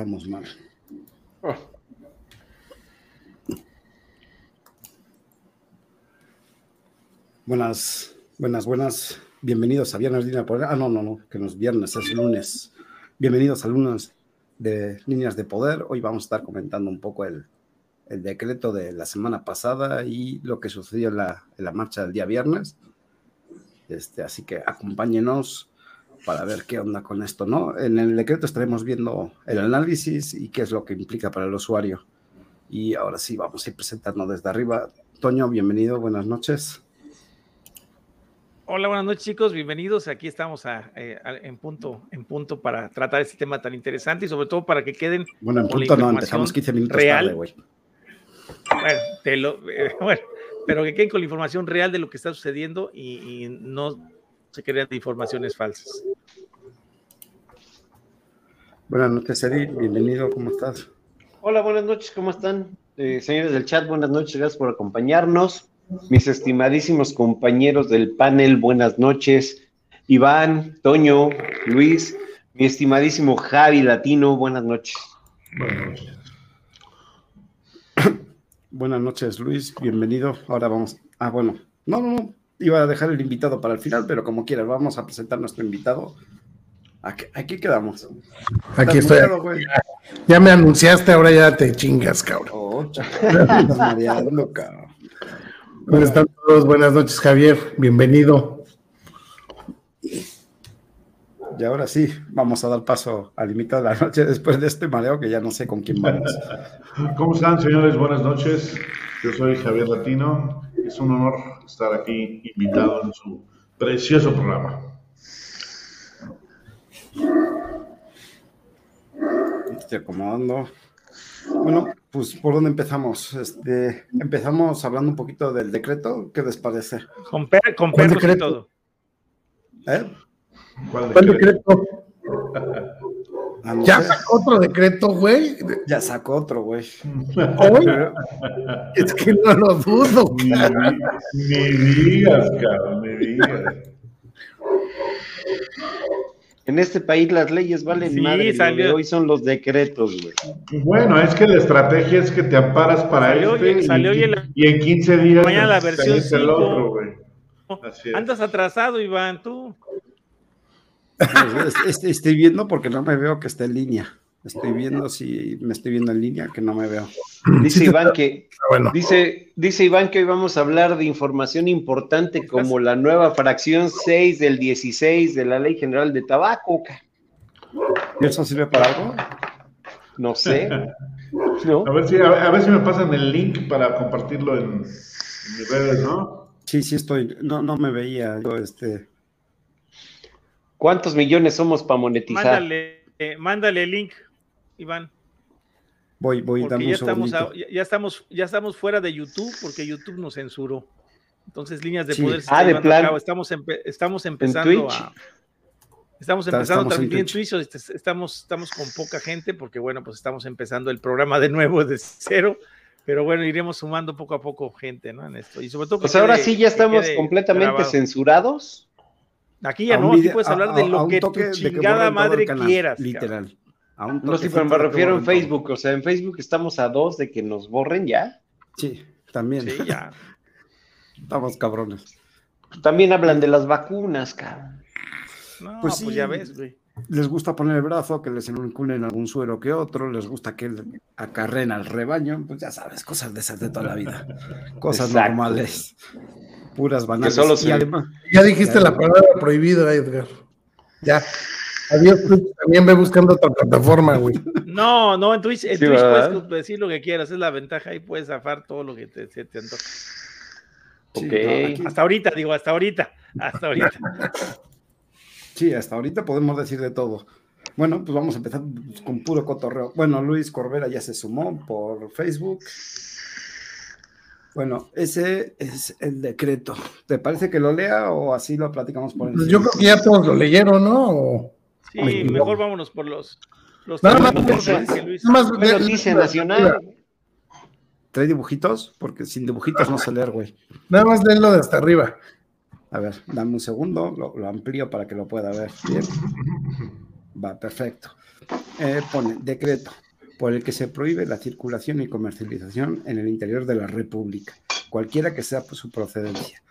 empezamos mal. Buenas, buenas, buenas. Bienvenidos a Viernes Línea Poder. Ah, no, no, no, que no es viernes, es lunes. Bienvenidos a lunes de Líneas de Poder. Hoy vamos a estar comentando un poco el, el decreto de la semana pasada y lo que sucedió en la, en la marcha del día viernes. Este, así que acompáñenos para ver qué onda con esto, ¿no? En el decreto estaremos viendo el análisis y qué es lo que implica para el usuario. Y ahora sí, vamos a ir presentando desde arriba. Toño, bienvenido, buenas noches. Hola, buenas noches chicos, bienvenidos. Aquí estamos eh, en punto, en punto para tratar este tema tan interesante y sobre todo para que queden. Bueno, en punto no, empezamos 15 minutos real. tarde, güey. Bueno, te lo, eh, bueno, pero que queden con la información real de lo que está sucediendo y, no se crean de informaciones falsas. Buenas noches, Eddie. Bienvenido, ¿cómo estás? Hola, buenas noches, ¿cómo están? Eh, señores del chat, buenas noches, gracias por acompañarnos. Mis estimadísimos compañeros del panel, buenas noches. Iván, Toño, Luis, mi estimadísimo Javi Latino, buenas noches. Buenas noches. Buenas noches, Luis. Bienvenido. Ahora vamos. Ah, bueno. No, no, no. Iba a dejar el invitado para el final, pero como quieras, vamos a presentar nuestro invitado. Aquí, quedamos. Aquí estoy. ya, me anunciaste, ahora ya te chingas, cabrón. Oh, cabrón. ¿Cómo están todos? Buenas noches, Javier. Bienvenido. Y ahora sí, vamos a dar paso al invitado de la noche después de este mareo que ya no sé con quién vamos. ¿Cómo están, señores? Buenas noches. Yo soy Javier Latino. Es un honor estar aquí invitado en su precioso programa. Estoy acomodando. Bueno, pues ¿por dónde empezamos? Este, empezamos hablando un poquito del decreto. ¿Qué les parece? Con, per con perros y todo. ¿Eh? ¿Cuál decreto? Ah, ya sacó otro decreto, güey. Ya sacó otro, güey. es que no lo dudo, Ni, digas, cabrón, ni digas. En este país las leyes valen sí, madre, hoy son los decretos, güey. Bueno, es que la estrategia es que te amparas para salió, este salió y, en y, en 15 días mañana la versión el otro, güey. Andas atrasado, Iván, tú. Estoy viendo porque no me veo que esté en línea. Estoy viendo si me estoy viendo en línea, que no me veo. Dice Iván que dice, dice Iván que hoy vamos a hablar de información importante como la nueva fracción 6 del 16 de la Ley General de Tabaco. ¿Y eso sirve para algo? No sé. A, ver si, a, ver si me pasan el link para compartirlo en, mis redes, ¿no? Sí, sí estoy. No, no me veía yo este. ¿Cuántos millones somos para monetizar? Mándale, eh, mándale el link, Iván. Voy, voy, dame ya estamos, ya, estamos, ya estamos fuera de YouTube porque YouTube nos censuró. Entonces, líneas de poder. Ah, de plan. Estamos, estamos empezando a. Estamos empezando también en Twitch, este, estamos, estamos con poca gente porque, bueno, pues estamos empezando el programa de nuevo de cero, pero bueno, iremos sumando poco a poco gente, ¿no? En esto. Y sobre todo. Pues ahora sí ya estamos completamente censurados. Aquí ya no, aquí puedes hablar de lo que tu chingada madre quieras. Literal. No, si me refiero en Facebook, o sea, en Facebook estamos a dos de que nos borren ya. Sí, también. Sí, ya. estamos cabrones. También hablan de las vacunas, cabrón. No, pues, pues ya ves, güey. Les gusta poner el brazo, que les inoculen algún suero que otro, les gusta que acarren al rebaño, pues ya sabes, cosas de esas de toda la vida. Cosas normales puras banales. Solo ya dijiste la palabra prohibida, Edgar. Ya. Adiós, también ve buscando otra plataforma, güey. No, no, en Twitch, en Twitch puedes decir lo que quieras, es la ventaja, ahí puedes zafar todo lo que te, te antoja. ok. hasta ahorita, digo, hasta ahorita, hasta ahorita. Sí, hasta ahorita podemos decir de todo. Bueno, pues vamos a empezar con puro cotorreo. Bueno, Luis Corbera ya se sumó por Facebook. Bueno, ese es el decreto. ¿Te parece que lo lea o así lo platicamos por encima? Pues yo creo que ya todos lo leyeron, ¿no? Sí, mejor vámonos por los. los nada más, noticia nacional. ¿Trae dibujitos? Porque sin dibujitos no sé leer, güey. Nada más léelo de hasta arriba. A ver, dame un segundo, lo, amplío para que lo pueda ver bien. Va, perfecto. Eh, pone decreto por el que se prohíbe la circulación y comercialización en el interior de la República, cualquiera que sea su procedencia,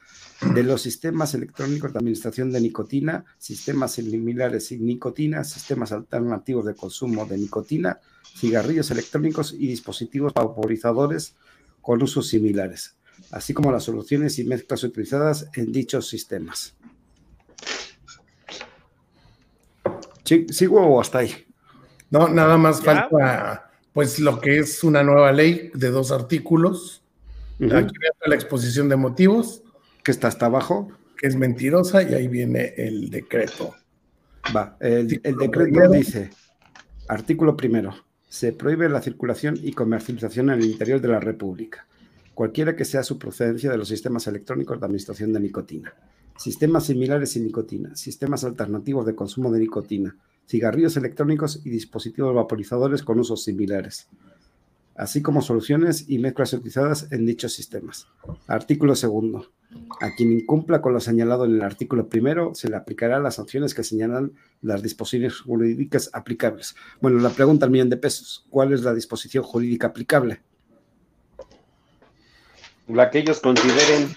de los sistemas electrónicos de administración de nicotina, sistemas similares sin nicotina, sistemas alternativos de consumo de nicotina, cigarrillos electrónicos y dispositivos vaporizadores con usos similares, así como las soluciones y mezclas utilizadas en dichos sistemas. ¿Sigo o hasta ahí? No, nada más falta pues lo que es una nueva ley de dos artículos. Aquí la exposición de motivos. Que está hasta abajo. Que es mentirosa y ahí viene el decreto. Va, el, el decreto dice, artículo primero, se prohíbe la circulación y comercialización en el interior de la República, cualquiera que sea su procedencia de los sistemas electrónicos de administración de nicotina, sistemas similares sin nicotina, sistemas alternativos de consumo de nicotina, cigarrillos electrónicos y dispositivos vaporizadores con usos similares, así como soluciones y mezclas utilizadas en dichos sistemas. Artículo segundo. A quien incumpla con lo señalado en el artículo primero, se le aplicará las sanciones que señalan las disposiciones jurídicas aplicables. Bueno, la pregunta al millón de pesos, ¿cuál es la disposición jurídica aplicable? La que ellos consideren.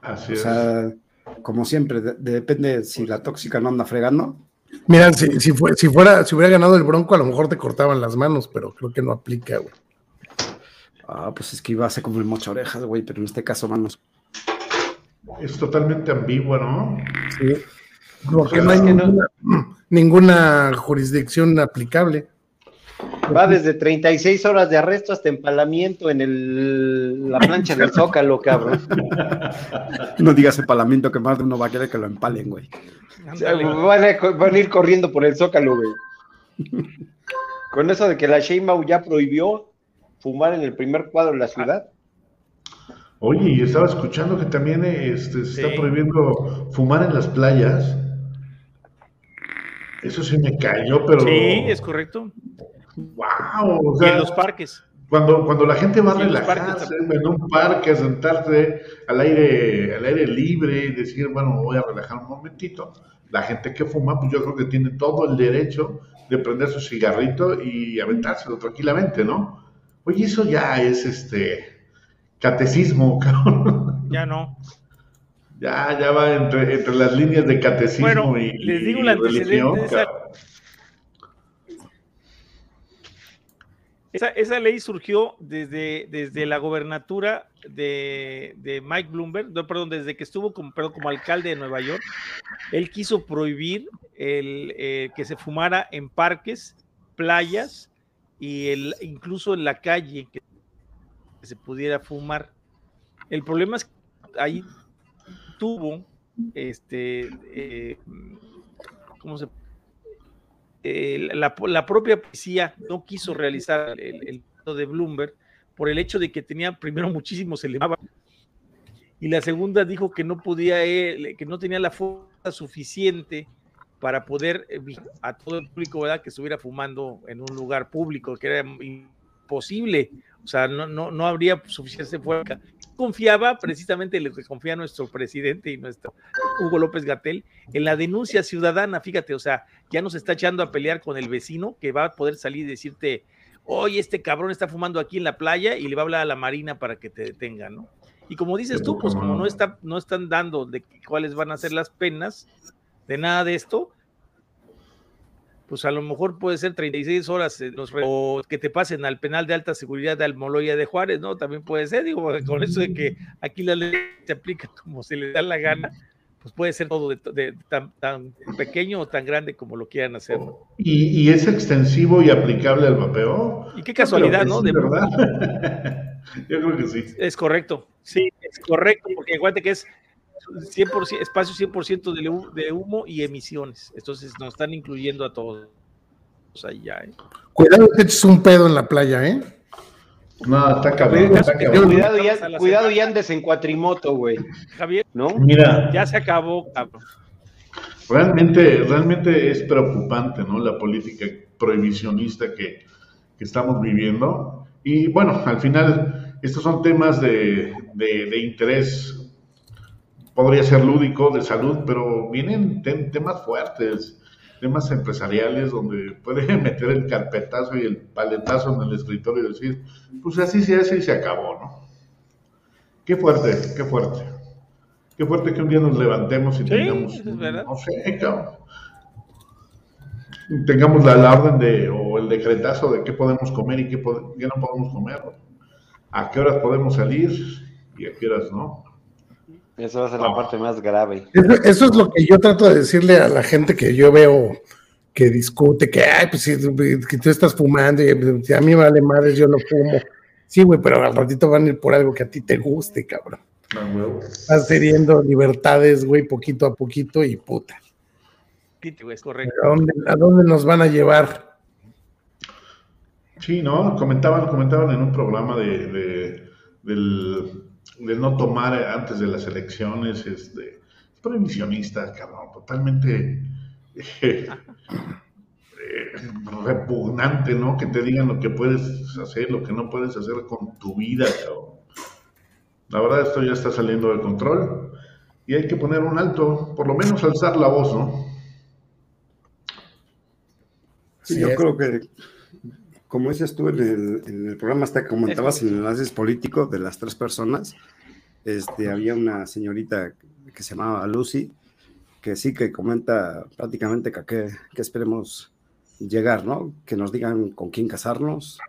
Así o sea, como siempre, depende si la tóxica no anda fregando, Mira, si, si, si, fuera, si hubiera ganado el Bronco, a lo mejor te cortaban las manos, pero creo que no aplica, güey. Ah, pues es que iba a ser como el mocho orejas, güey, pero en este caso manos. Es totalmente ambiguo, ¿no? Sí. Porque no hay ninguna, ninguna jurisdicción aplicable. Va desde 36 horas de arresto hasta empalamiento en el, la plancha del Zócalo, cabrón. No digas empalamiento que más de uno va a querer que lo empalen, güey. Van a, ir corriendo por el Zócalo, güey. Con eso de que la Sheinbaum ya prohibió fumar en el primer cuadro de la ciudad. Oye, y estaba escuchando que también este, se está prohibiendo fumar en las playas. Eso sí me cayó, pero. Sí, es correcto. ¡Wow! y en los parques. Cuando, cuando la gente va a relajarse en, un parque, a sentarse al aire, al aire libre y decir, bueno, voy a relajar un momentito, la gente que fuma, pues yo creo que tiene todo el derecho de prender su cigarrito y aventárselo tranquilamente, ¿no? Oye, eso ya es este catecismo, cabrón. Ya no. Ya, ya va entre, entre las líneas de catecismo y, les digo religión. Esa, ley surgió desde, desde la gobernatura de, Mike Bloomberg, perdón, desde que estuvo como, como alcalde de Nueva York. Él quiso prohibir el, eh, que se fumara en parques, playas y el, incluso en la calle que se pudiera fumar. El problema es que ahí tuvo, este, eh, ¿cómo se la, propia policía no quiso realizar el, el de Bloomberg por el hecho de que tenía primero muchísimos elevados y la segunda dijo que no podía, eh, que no tenía la fuerza suficiente para poder eh, a todo el público ¿verdad? que estuviera fumando en un lugar público, que era imposible, o sea, no, no, no habría suficiente fuerza confiaba, precisamente le confía a nuestro presidente y nuestro Hugo López Gatel, en la denuncia ciudadana, fíjate, o sea, ya nos está echando a pelear con el vecino que va a poder salir y decirte, oye, este cabrón está fumando aquí en la playa y le va a hablar a la Marina para que te detenga, ¿no? Y como dices tú, pues como no, está, no están dando de cuáles van a ser las penas de nada de esto, pues a lo mejor puede ser 36 horas eh, o que te pasen al penal de alta seguridad de Almoloya de Juárez, ¿no? También puede ser, digo, con eso de que aquí la ley se aplica como se le da la gana, pues puede ser todo de, tan, pequeño o tan grande como lo quieran hacer. ¿Y, es extensivo y aplicable al vapeo? Y qué casualidad, ¿no? De verdad. Yo creo que sí. Es correcto, sí, es correcto, porque igual que es 100%, espacio 100% de, humo y emisiones. Entonces nos están incluyendo a todos. Ahí ya, ¿eh? Cuidado que eches un pedo en la playa, ¿eh? No, está cabrón. Cuidado, y, cuidado y andes en cuatrimoto, güey. Javier, ¿no? Mira. Ya se acabó, cabrón. Realmente, realmente es preocupante, ¿no? La política prohibicionista que, que estamos viviendo. Y bueno, al final, estos son temas de, de, de interés podría ser lúdico, de salud, pero vienen temas fuertes. temas empresariales donde puede meter el carpetazo y el paletazo en el escritorio y decir, pues así se hace y se acabó, ¿no? Qué fuerte, qué fuerte. Qué fuerte que un día nos levantemos y tengamos, no sé, cabrón, tengamos la, orden de, o el decretazo de qué podemos comer y qué, qué no podemos comer, a qué horas podemos salir y a qué horas no. Esa va a ser la parte más grave. Eso, es lo que yo trato de decirle a la gente que yo veo que discute, que, ay, pues que tú estás fumando y a mí me vale madre, yo no fumo. Sí, güey, pero al ratito van a ir por algo que a ti te guste, cabrón. Estás cediendo libertades, güey, poquito a poquito y puta. Es correcto. ¿A dónde, nos van a llevar? Sí, ¿no? Comentaban, comentaban en un programa de, del de no tomar antes de las elecciones, este, prohibicionista, cabrón, totalmente eh, repugnante, ¿no? Que te digan lo que puedes hacer, lo que no puedes hacer con tu vida, cabrón. La verdad, esto ya está saliendo de control y hay que poner un alto, por lo menos alzar la voz, ¿no? Sí, yo creo que, como dices tú en el, en el programa, hasta comentabas en el enlaces político de las tres personas, este, había una señorita que se llamaba Lucy, que sí que comenta prácticamente que, que, esperemos llegar, ¿no? Que nos digan con quién casarnos,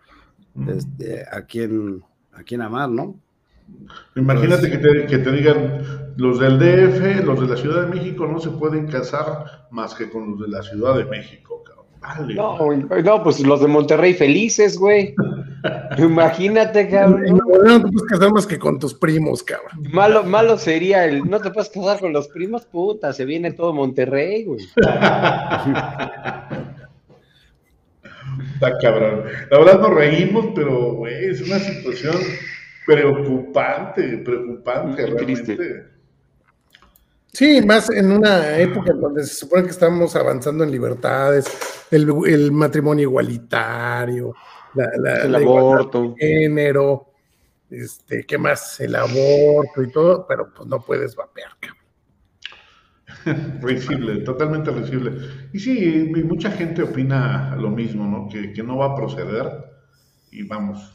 este, a quién, a quién amar, ¿no? Imagínate que, te, que, te, digan, los del DF, los de la Ciudad de México no se pueden casar más que con los de la Ciudad de México, cabrón. No, no, pues los de Monterrey felices, güey. Imagínate, cabrón. No, te puedes casar más que con tus primos, cabrón. Malo, malo sería el no te puedes casar con los primos, puta, se viene todo Monterrey, güey. Está cabrón. La verdad nos reímos, pero, güey, es una situación preocupante, preocupante, realmente. Sí, más en una época en donde se supone que estamos avanzando en libertades, el, matrimonio igualitario, el aborto, género, este, ¿qué más? El aborto y todo, pero pues no puedes vapear, Risible, totalmente risible. Y sí, mucha gente opina lo mismo, ¿no? Que, no va a proceder y vamos,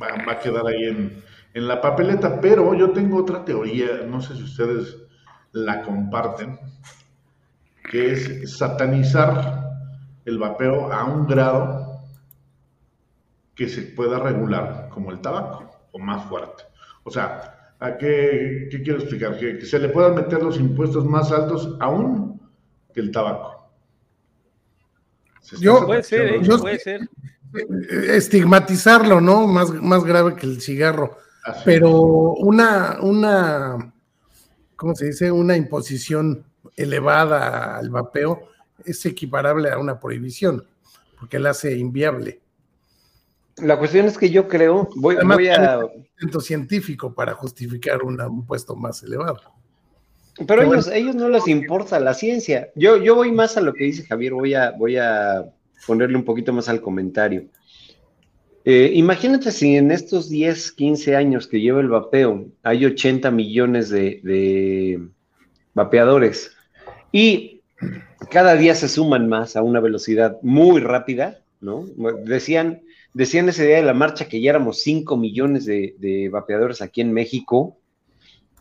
va, a quedar ahí en, en la papeleta, pero yo tengo otra teoría, no sé si ustedes la comparten, que es satanizar el vapeo a un grado que se pueda regular como el tabaco o más fuerte. O sea, ¿a qué, quiero explicar? Que, se le puedan meter los impuestos más altos aún que el tabaco. Yo, puede ser, puede ser. Estigmatizarlo, ¿no? Más, más grave que el cigarro. Pero una, una ¿cómo se dice? Una imposición elevada al vapeo es equiparable a una prohibición, porque la hace inviable. La cuestión es que yo creo, voy, voy a... Un científico para justificar un puesto más elevado. Pero ellos, ellos no les importa la ciencia. Yo, yo voy más a lo que dice Javier, voy a, voy a ponerle un poquito más al comentario. Eh, imagínate si en estos 10, 15 años que lleva el vapeo hay 80 millones de, vapeadores y cada día se suman más a una velocidad muy rápida, ¿no? Decían, decían ese día de la marcha que ya éramos 5 millones de, de vapeadores aquí en México.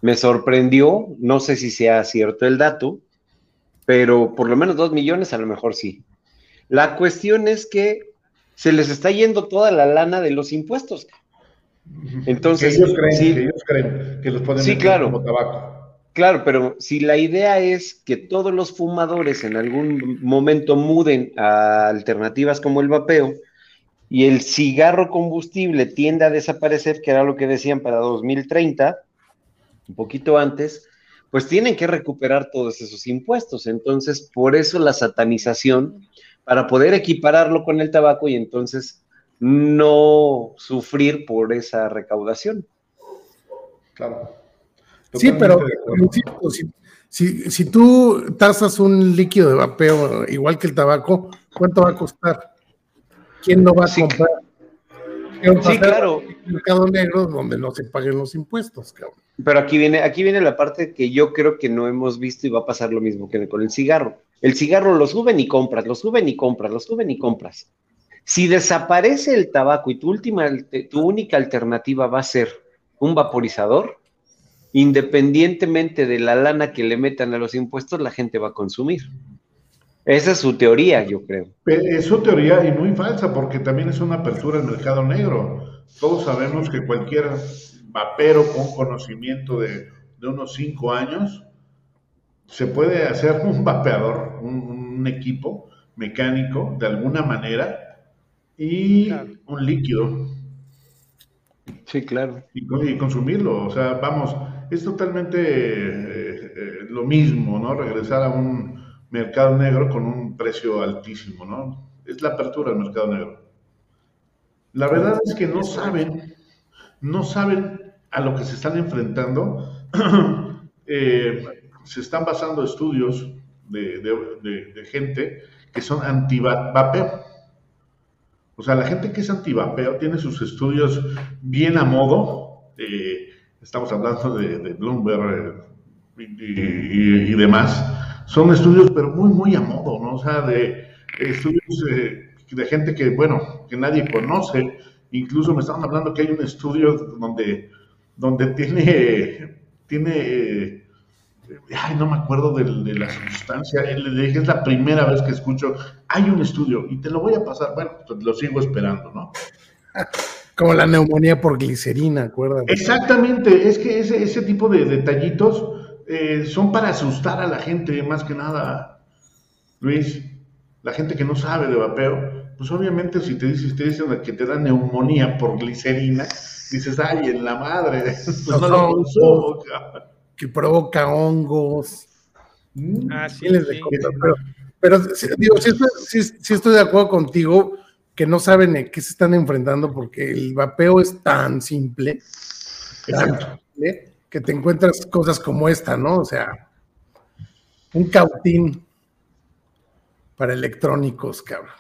Me sorprendió, no sé si sea cierto el dato, pero por lo menos 2 millones a lo mejor sí. La cuestión es que se les está yendo toda la lana de los impuestos. Entonces, ellos creen, sí, que ellos creen que los pueden sí, claro, como tabaco. Claro, pero si la idea es que todos los fumadores en algún momento muden a alternativas como el vapeo y el cigarro combustible tiende a desaparecer, que era lo que decían para 2030, un poquito antes, pues tienen que recuperar todos esos impuestos. Entonces, por eso la satanización para poder equipararlo con el tabaco y entonces no sufrir por esa recaudación. Claro. Sí, pero si, si, tú tasas un líquido de vapeo igual que el tabaco, ¿cuánto va a costar? ¿Quién no va a comprar? Sí, claro. El mercado negro donde no se paguen los impuestos, cabrón. Pero aquí viene, aquí viene la parte que yo creo que no hemos visto y va a pasar lo mismo que con el cigarro El cigarro lo suben y compras, lo suben y compras, lo suben y compras. Si desaparece el tabaco y tu, última, tu única alternativa va a ser un vaporizador, independientemente de la lana que le metan a los impuestos, la gente va a consumir. Esa es su teoría, yo creo. Es su teoría y muy falsa, porque también es una apertura al mercado negro. Todos sabemos que cualquier vapero con conocimiento de, unos cinco años se puede hacer un vapeador, un, equipo mecánico de alguna manera y un líquido. Sí, claro. Y, consumirlo. O sea, vamos, es totalmente eh, eh, lo mismo, ¿no? Regresar a un mercado negro con un precio altísimo, ¿no? Es la apertura del mercado negro. La verdad es que no saben, no saben a lo que se están enfrentando. Eh, se están basando estudios de, gente que son anti-vapeo. O sea, la gente que es anti-vapeo tiene sus estudios bien a modo. Eh, estamos hablando de, Bloomberg y, demás. Son estudios, pero muy, muy a modo, ¿no? O sea, de estudios eh, de gente que, bueno, que nadie conoce. Incluso me estaban hablando que hay un estudio donde, donde tiene, tiene, eh, ay, no me acuerdo de, la sustancia, le dije, es la primera vez que escucho, hay un estudio y te lo voy a pasar, bueno, pues lo sigo esperando, ¿no? Como la neumonía por glicerina, acuérdate. Exactamente, es que ese, ese tipo de detallitos eh, son para asustar a la gente, más que nada, Luis, la gente que no sabe de vapeo pues obviamente si te dicen, te dicen que te da neumonía por glicerina, dices, ay, en la madre, pues no, lo Que provoca hongos. Mm. Ah, sí, Pero, digo, si estoy, de acuerdo contigo que no saben en qué se están enfrentando porque el vapeo es tan simple, que te encuentras cosas como esta, ¿no? O sea, un cautín para electrónicos, cabrón.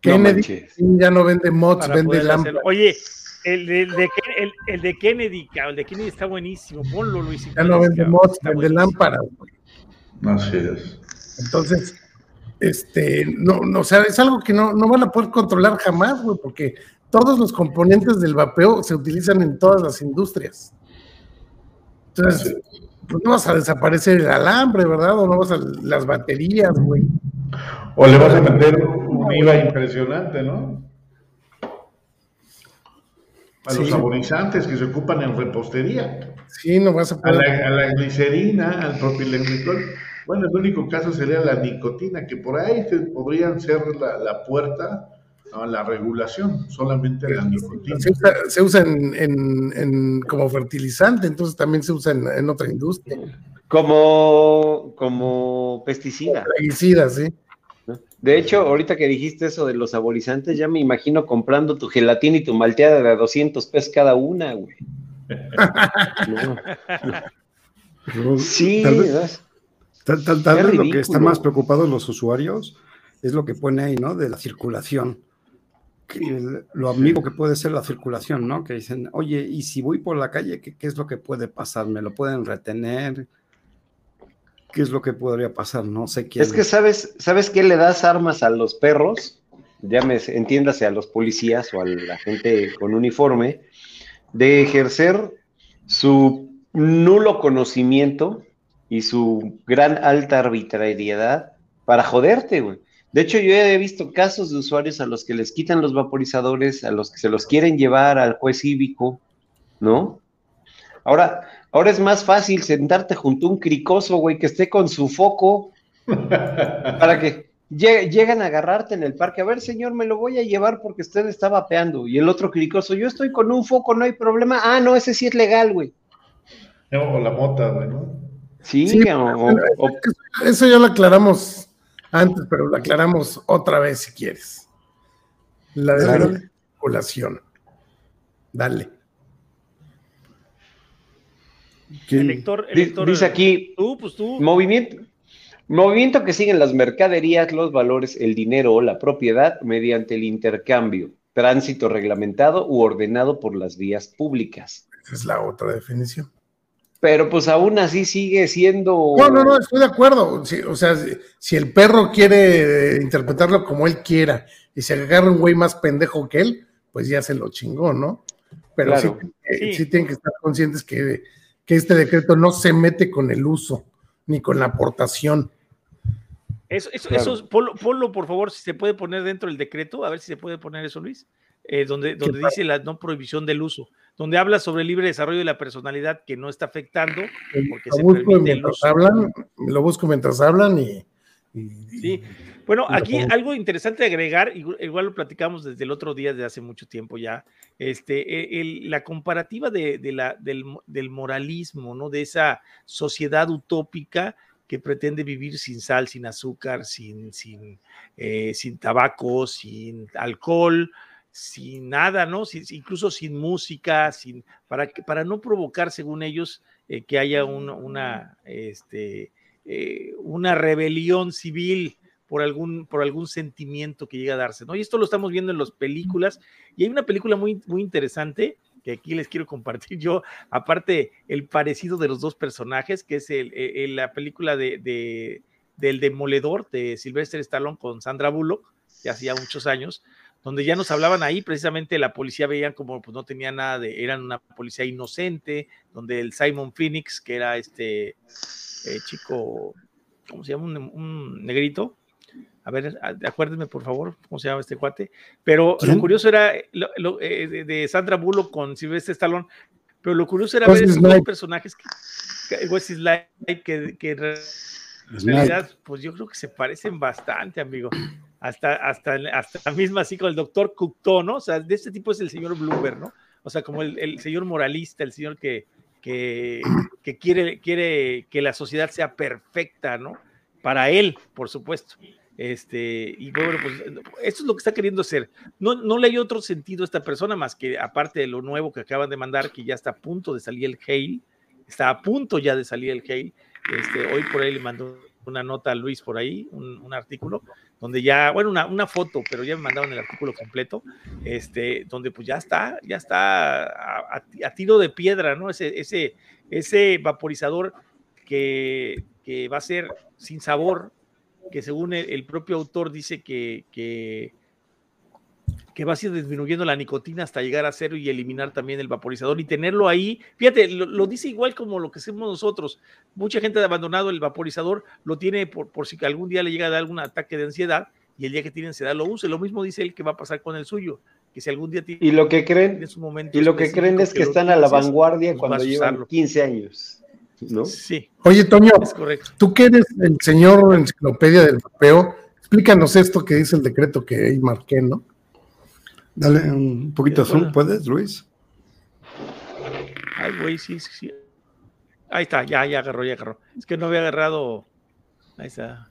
Kennedy ya no vende mods, vende lámparas. Oye, el de, el, de, Kennedy, el de Kennedy está buenísimo. Ponlo, Luis. Ya no vende mods, vende lámparas. Así es. Entonces, este, no, no, o sea, es algo que no, no van a poder controlar jamás, güey, porque todos los componentes del vapeo se utilizan en todas las industrias. Entonces, pues no vas a desaparecer el alambre, ¿verdad? O no vas a las baterías, güey. O le vas a meter un IVA impresionante, ¿no? A los saborizantes que se ocupan en repostería. Sí, no vas a poder. A la, glicerina, al propilenglicol. Bueno, el único caso sería la nicotina, que por ahí podrían ser la, puerta a la regulación, solamente la nicotina. Se usa, en, como fertilizante, entonces también se usa en, otra industria. Como, como pesticida. Pesticida, sí. De hecho, ahorita que dijiste eso de los saborizantes, ya me imagino comprando tu gelatina y tu malteada de 200 pesos cada una, güey. Sí, tal, tal, tal vez lo que están más preocupados los usuarios es lo que pone ahí, ¿no? De la circulación. lo amigo que puede ser la circulación, ¿no? Que dicen, oye, ¿y si voy por la calle, qué, qué es lo que puede pasar? ¿Me lo pueden retener? Qué es lo que podría pasar, no sé quién. Es que sabes, ¿sabes qué le das armas a los perros? Llámese, entiéndase a los policías o a la gente con uniforme, de ejercer su nulo conocimiento y su gran alta arbitrariedad para joderte, güey. De hecho, yo he visto casos de usuarios a los que les quitan los vaporizadores, a los que se los quieren llevar al juez cívico, ¿no? Ahora, Ahora es más fácil sentarte junto a un cricoso, güey, que esté con su foco para que lleguen a agarrarte en el parque. A ver, señor, me lo voy a llevar porque usted está vapeando. Y el otro cricoso, yo estoy con un foco, no hay problema. Ah, no, ese sí es legal, güey. O la mota, güey, ¿no? Sí, Eso ya lo aclaramos antes, pero lo aclaramos otra vez si quieres. La de la circulación. Dale. Elector, dice aquí, pues Movimiento, movimiento que siguen las mercaderías, los valores, el dinero o la propiedad mediante el intercambio, tránsito reglamentado u ordenado por las vías públicas. Esa es la otra definición. pero pues aún así sigue siendo. No, no, no, estoy de acuerdo. o sea, si, el perro quiere interpretarlo como él quiera y se agarra un güey más pendejo que él, pues ya se lo chingó, ¿no? Pero sí, sí. tienen que estar conscientes que, que este decreto no se mete con el uso ni con la aportación. Eso, eso, eso ponlo, por favor, si se puede poner dentro del decreto, a ver si se puede poner eso, Luis, eh, donde, donde dice la no prohibición del uso, donde habla sobre el libre desarrollo de la personalidad que no está afectando porque lo se permite el uso. Hablan, lo busco mientras hablan y, Sí, bueno, aquí algo interesante de agregar, igual lo platicamos desde el otro día, desde hace mucho tiempo ya, este, e, la comparativa de, la, del, del, moralismo, ¿no? De esa sociedad utópica que pretende vivir sin sal, sin azúcar, sin, sin, eh, sin tabaco, sin alcohol, sin nada, ¿no? incluso sin música, sin, para, para no provocar, según ellos, eh, que haya una, este, eh, una rebelión civil por algún, por algún sentimiento que llega a darse, ¿no? Y esto lo estamos viendo en las películas, y hay una película muy, muy interesante que aquí les quiero compartir yo, aparte el parecido de los dos personajes, que es el, e, la película de, del Demoledor de Sylvester Stallone con Sandra Bullock, que hacía muchos años, donde ya nos hablaban ahí, precisamente la policía veían como pues no tenía nada de, eran una policía inocente, donde el Simon Phoenix, que era este eh, chico, ¿cómo se llama? un negrito, a ver, acuérdenme por favor cómo se llama este cuate. Pero lo curioso era lo, eh, de Sandra Bullock con Sylvester Stallone. Pero lo curioso era ver esos dos personajes que, Wesley que, que, en realidad, pues yo creo que se parecen bastante, amigo. Hasta, hasta, hasta la misma así con el doctor Cocteau, ¿no? O sea, de este tipo es el señor Bloomberg, ¿no? O sea, como el, el señor moralista, el señor que, que, que, quiere, quiere que la sociedad sea perfecta, ¿no? Para él, por supuesto. Este, y bueno, pues esto es lo que está queriendo hacer. No, no le hay otro sentido a esta persona más que aparte de lo nuevo que acaban de mandar, que ya está a punto de salir el Hail, está a punto ya de salir el Hail. Este, hoy por ahí le mandó una nota a Luis por ahí, un, artículo, donde ya, bueno, una, foto, pero ya me mandaron el artículo completo, este, donde pues ya está, ya está a, tiro de piedra, ¿no? Ese, ese, ese vaporizador que va a ser sin sabor, que según el, propio autor dice que, que, que, va a ir disminuyendo la nicotina hasta llegar a cero y eliminar también el vaporizador y tenerlo ahí. Fíjate, lo, dice igual como lo que hacemos nosotros. Mucha gente ha abandonado el vaporizador, lo tiene por, por si algún día le llega a dar algún ataque de ansiedad y el día que tiene ansiedad lo use. Lo mismo dice él que va a pasar con el suyo. Que si algún día tiene y lo que creen y lo que creen es que, están a la vanguardia pues cuando llevan 15 años. Sí. Oye, Toño, tú que eres el señor enciclopedia del papeo, explícanos esto que dice el decreto que ahí marqué, ¿no? Dale un poquito zoom, ¿puedes, Luis? Ay, güey, sí, sí, Ahí está, ya, ya agarró, ya agarró. Es que no había agarrado. Ahí está.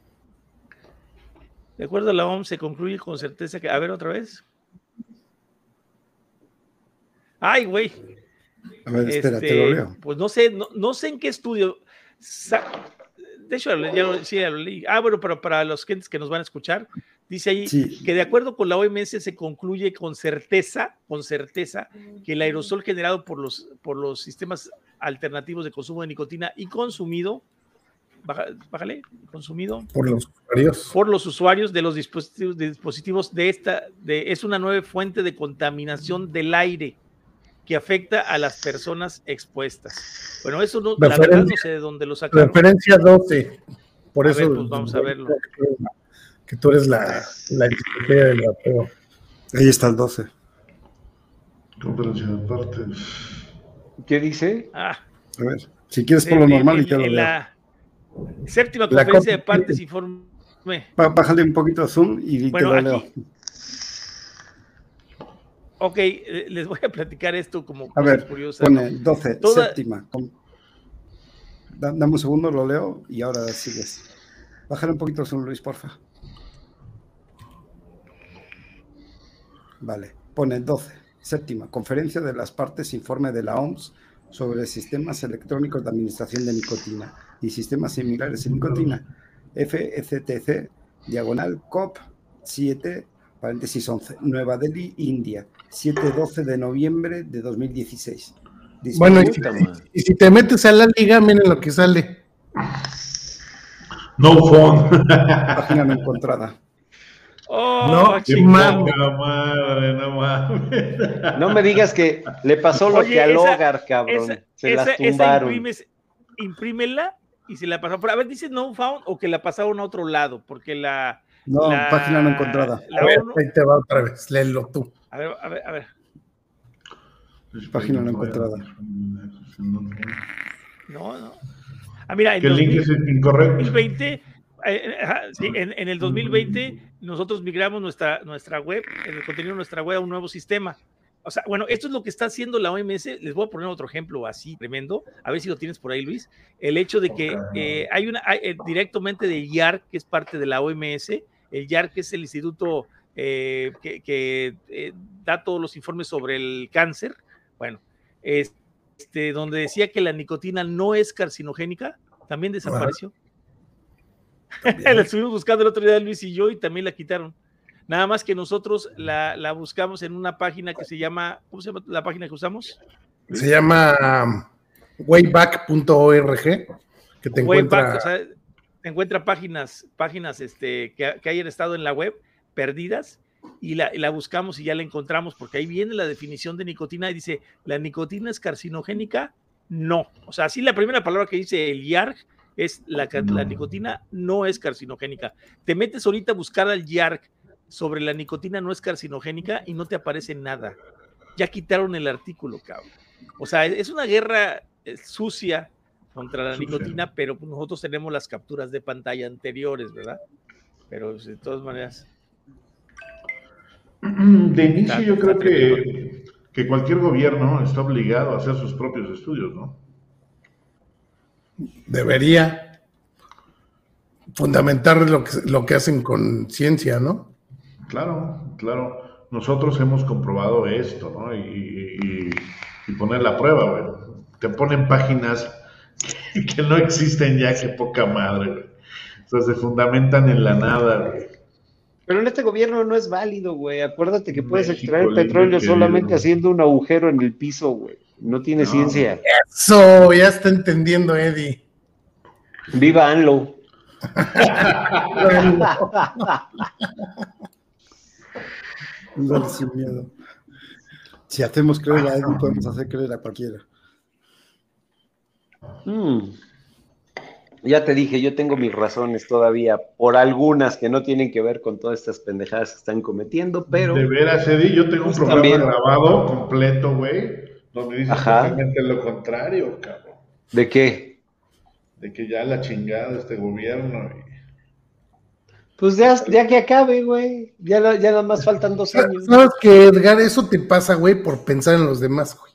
De acuerdo a la OMS, se concluye con certeza que. A ver, otra vez. Ay, güey. A ver, espera, te lo este, leo. Pues no sé, no, sé en qué estudio. De hecho, ya lo, sí, lo leí. Ah, bueno, pero para los gentes que nos van a escuchar, dice ahí que de acuerdo con la OMS se concluye con certeza, con certeza, que el aerosol generado por los, por los sistemas alternativos de consumo de nicotina y consumido, bájale, consumido por los usuarios, por los usuarios de los dispositivos de, dispositivos de esta, de, es una nueva fuente de contaminación del aire que afecta a las personas expuestas. Bueno, eso no, la verdad no sé de dónde lo sacaron. Referencia 12. Por eso. pues vamos a verlo. Que tú eres la, la del rapeo. Ahí está el 12. Conferencia de partes. ¿Qué dice? Ah. A ver, si quieres por lo normal y te lo la séptima conferencia de partes informe. Bájale un poquito de zoom y bueno, te lo leo. Ok, eh, les voy a platicar esto como a ver, curiosa. Pone 12, séptima. Dame un segundo, lo leo y ahora sigues. Bájale un poquito son Luis, porfa. Vale, pone 12, séptima. Conferencia de las partes, informe de la OMS sobre sistemas electrónicos de administración de nicotina y sistemas similares en nicotina. FECTC, diagonal COP 7 paréntesis 11, Nueva Delhi, India, 7-12 de noviembre de 2016. Bueno, y si, te metes a la liga, miren lo que sale. No phone. Página no encontrada. Oh, no, madre, no mames. No me digas que le pasó lo que al hogar, cabrón. se las tumbaron. imprímela y se la pasó. Pero a ver, dice no found o que la pasaron a otro lado, porque la. No, página no encontrada. a ver, ahí te va otra vez, léelo tú. A ver, a ver, a ver. Página no encontrada. No, no. Ah, mira, en el link es incorrecto. 2020, eh, sí, en, en, el 2020 nosotros migramos nuestra, nuestra web, el contenido de nuestra web a un nuevo sistema. O sea, bueno, esto es lo que está haciendo la OMS. Les voy a poner otro ejemplo así tremendo, a ver si lo tienes por ahí, Luis. El hecho de que eh, hay una, eh, directamente de YARC, que es parte de la OMS, el YARC es el instituto que, que da todos los informes sobre el cáncer. Bueno, este, donde decía que la nicotina no es carcinogénica, también desapareció. la estuvimos buscando el otro día Luis y yo y también la quitaron. Nada más que nosotros la, la, buscamos en una página que se llama, ¿cómo se llama la página que usamos? Se llama um, wayback.org, que te encuentra... te encuentra páginas, páginas este, que, que, hayan estado en la web perdidas y la, y la, buscamos y ya la encontramos porque ahí viene la definición de nicotina y dice, ¿la nicotina es carcinogénica? No. O sea, así la primera palabra que dice el YARG es la, la nicotina no es carcinogénica. Te metes ahorita a buscar al YARG sobre la nicotina no es carcinogénica y no te aparece nada. Ya quitaron el artículo, cabrón. O sea, es una guerra eh, sucia contra la nicotina, pero nosotros tenemos las capturas de pantalla anteriores, ¿verdad? Pero de todas maneras. De inicio yo creo que, que cualquier gobierno está obligado a hacer sus propios estudios, ¿no? Debería fundamentar lo que, lo que hacen con ciencia, ¿no? Claro, claro. Nosotros hemos comprobado esto, ¿no? Y, poner la prueba, güey. Te ponen páginas que no existen ya, que poca madre, güey. O sea, se fundamentan en la nada, güey. Pero en este gobierno no es válido, güey. Acuérdate que puedes extraer petróleo solamente haciendo un agujero en el piso, güey. No tiene ciencia. Eso, ya está entendiendo, Eddie. Viva Anlo. sin miedo. Si hacemos creer a Eddie, podemos hacer creer a cualquiera. Mm. Ya te dije, yo tengo mis razones todavía, por algunas que no tienen que ver con todas estas pendejadas que están cometiendo, pero. De veras, Eddie, yo tengo un pues programa grabado completo, güey, donde dices totalmente lo contrario, cabrón. ¿De qué? De que ya la chingada de este gobierno. Pues ya, ya que acabe, güey. Ya, ya nada más faltan dos años. Sabes que, Edgar, eso te pasa, güey, por pensar en los demás, güey.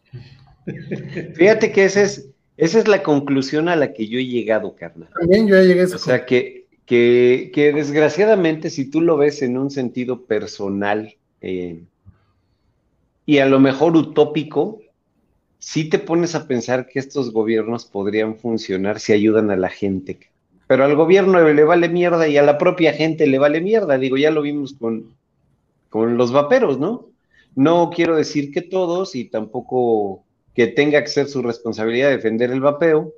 Fíjate que ese es esa es la conclusión a la que yo he llegado, carnal. También yo llegué a eso. O sea, que, que, que, desgraciadamente, si tú lo ves en un sentido personal eh, y a lo mejor utópico, sí te pones a pensar que estos gobiernos podrían funcionar si ayudan a la gente. Pero al gobierno le vale mierda y a la propia gente le vale mierda. Digo, ya lo vimos con, con los vaperos, ¿no? No quiero decir que todos y tampoco que tenga que ser su responsabilidad defender el vapeo,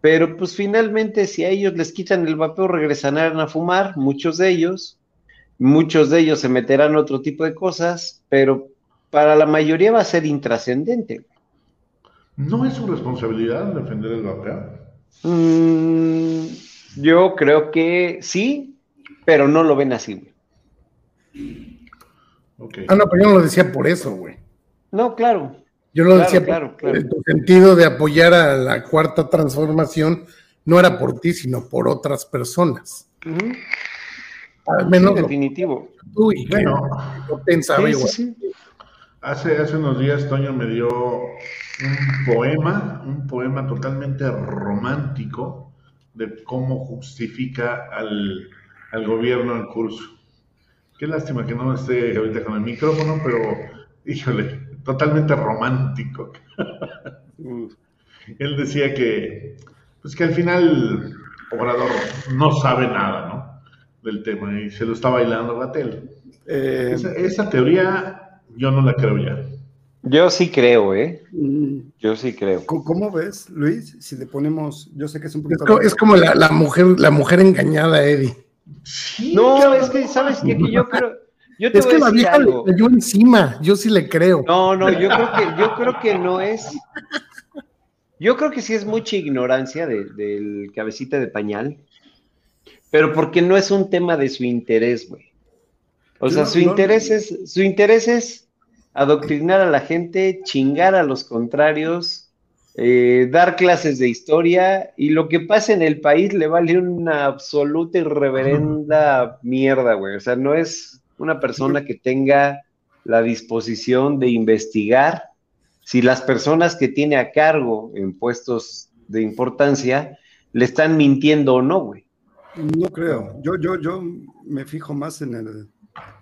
pero pues finalmente si a ellos les quitan el vapeo regresarán a fumar, muchos de ellos, muchos de ellos se meterán otro tipo de cosas, pero para la mayoría va a ser intrascendente. ¿No es su responsabilidad defender el vapeo? Mm, yo creo que sí, pero no lo ven así. Ah, no, pero yo no lo decía por eso, güey. No, claro. Yo lo decía, claro, claro. en tu sentido de apoyar a la cuarta transformación no era por ti, sino por otras personas. Al menos definitivo. Tú y bueno, yo pensaba igual. Hace, hace unos días Toño me dio un poema, un poema totalmente romántico de cómo justifica al, al gobierno en curso. Qué lástima que no esté ahorita con el micrófono, pero híjole, totalmente romántico. Él decía que, pues que al final Obrador no sabe nada, ¿no? Del tema y se lo está bailando Gatel. Eh, esa, teoría yo no la creo ya. Yo sí creo, ¿eh? Mm. Yo sí creo. ¿Cómo ves, Luis? Si le ponemos, yo sé que es un poquito... Es como, la, mujer, la mujer engañada, Eddie. no, es que, ¿sabes qué? Que yo creo... Yo te es que la vieja le cayó encima, yo sí le creo. No, no, yo creo que, yo creo que no es... Yo creo que sí es mucha ignorancia del cabecita de pañal, pero porque no es un tema de su interés, güey. O sea, su, interés es, su interés es adoctrinar a la gente, chingar a los contrarios, eh, dar clases de historia y lo que pasa en el país le vale una absoluta y reverenda mierda, güey. O sea, no es una persona que tenga la disposición de investigar si las personas que tiene a cargo en puestos de importancia le están mintiendo o no, güey. No creo. Yo, yo, yo me fijo más en el,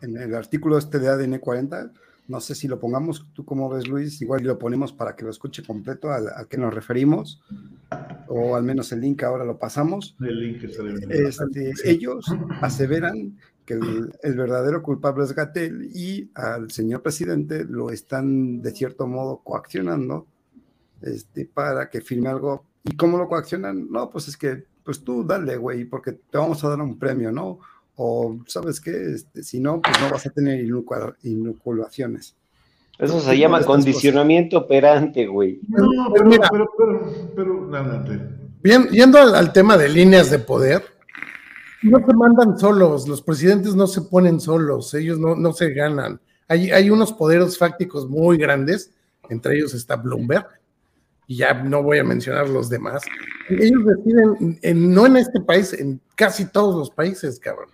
en el artículo este de ADN 40. No sé si lo pongamos, tú como ves, Luis, igual lo ponemos para que lo escuche completo al, que nos referimos, o al menos el link ahora lo pasamos. El link este, Ellos aseveran que el, verdadero culpable es Gatel y al señor presidente lo están de cierto modo coaccionando este, para que firme algo. ¿Y cómo lo coaccionan? No, pues es que, pues tú dale, güey, porque te vamos a dar un premio, ¿no? O, ¿sabes qué? Este, si no, pues no vas a tener inoculaciones. Eso se llama condicionamiento operante, güey. No, pero, pero, pero, pero, Bien, yendo al tema de líneas de poder, no se mandan solos, los presidentes no se ponen solos, ellos no, no se ganan. Hay, hay unos poderes fácticos muy grandes, entre ellos está Bloomberg, y ya no voy a mencionar los demás. Ellos deciden, en, no en este país, en casi todos los países, cabrón.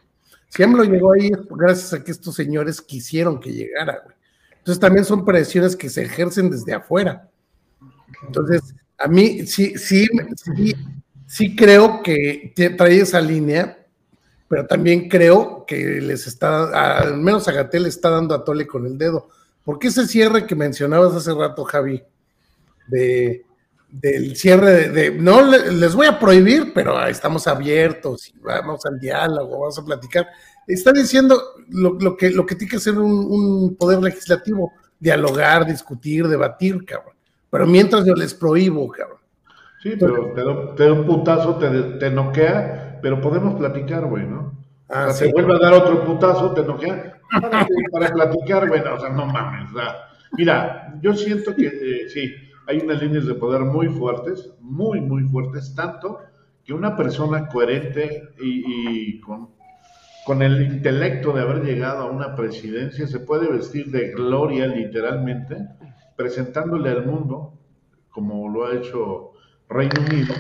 Si AMLO llegó ahí gracias a que estos señores quisieron que llegara, güey. Entonces también son presiones que se ejercen desde afuera. Entonces, a mí sí, sí, sí, sí creo que trae esa línea, pero también creo que les está, al menos a Gatel está dando a Tole con el dedo. ¿Por qué ese cierre que mencionabas hace rato, Javi? De, del cierre de, no les voy a prohibir, pero estamos abiertos y vamos al diálogo, vamos a platicar. Está diciendo lo, que, lo que tiene que ser un, poder legislativo, dialogar, discutir, debatir, cabrón. Pero mientras yo les prohíbo, cabrón. Sí, pero te, da un putazo, te, te noquea pero podemos platicar, güey, ¿no? Ah, se vuelve a dar otro putazo, te noquea, para, platicar, bueno, o sea, no mames, mira, yo siento que eh, sí, hay unas líneas de poder muy fuertes, muy, muy fuertes, tanto que una persona coherente y, con, con el intelecto de haber llegado a una presidencia se puede vestir de gloria literalmente, presentándole al mundo, como lo ha hecho Reino Unido,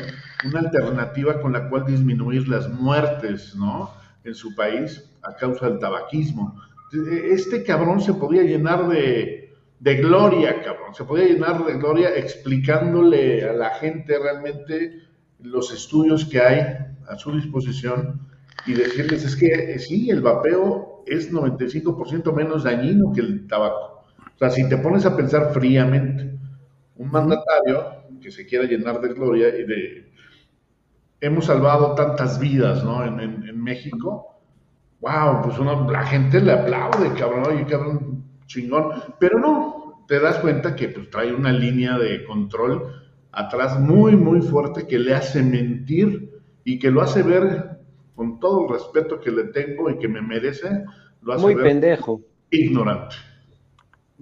una alternativa con la cual disminuir las muertes, ¿no? En su país a causa del tabaquismo. Este cabrón se podía llenar de, de gloria, cabrón, se podía llenar de gloria explicándole a la gente realmente los estudios que hay a su disposición y decirles es que eh, sí, el vapeo es 95% menos dañino que el tabaco. O sea, si te pones a pensar fríamente, un mandatario que se quiera llenar de gloria y de hemos salvado tantas vidas, ¿no? En, México. Wow, pues uno, la gente le aplaude, cabrón, oye, cabrón, chingón. Pero no, te das cuenta que pues, trae una línea de control atrás muy, muy fuerte que le hace mentir y que lo hace ver, con todo el respeto que le tengo y que me merece, lo hace muy pendejo. ignorante.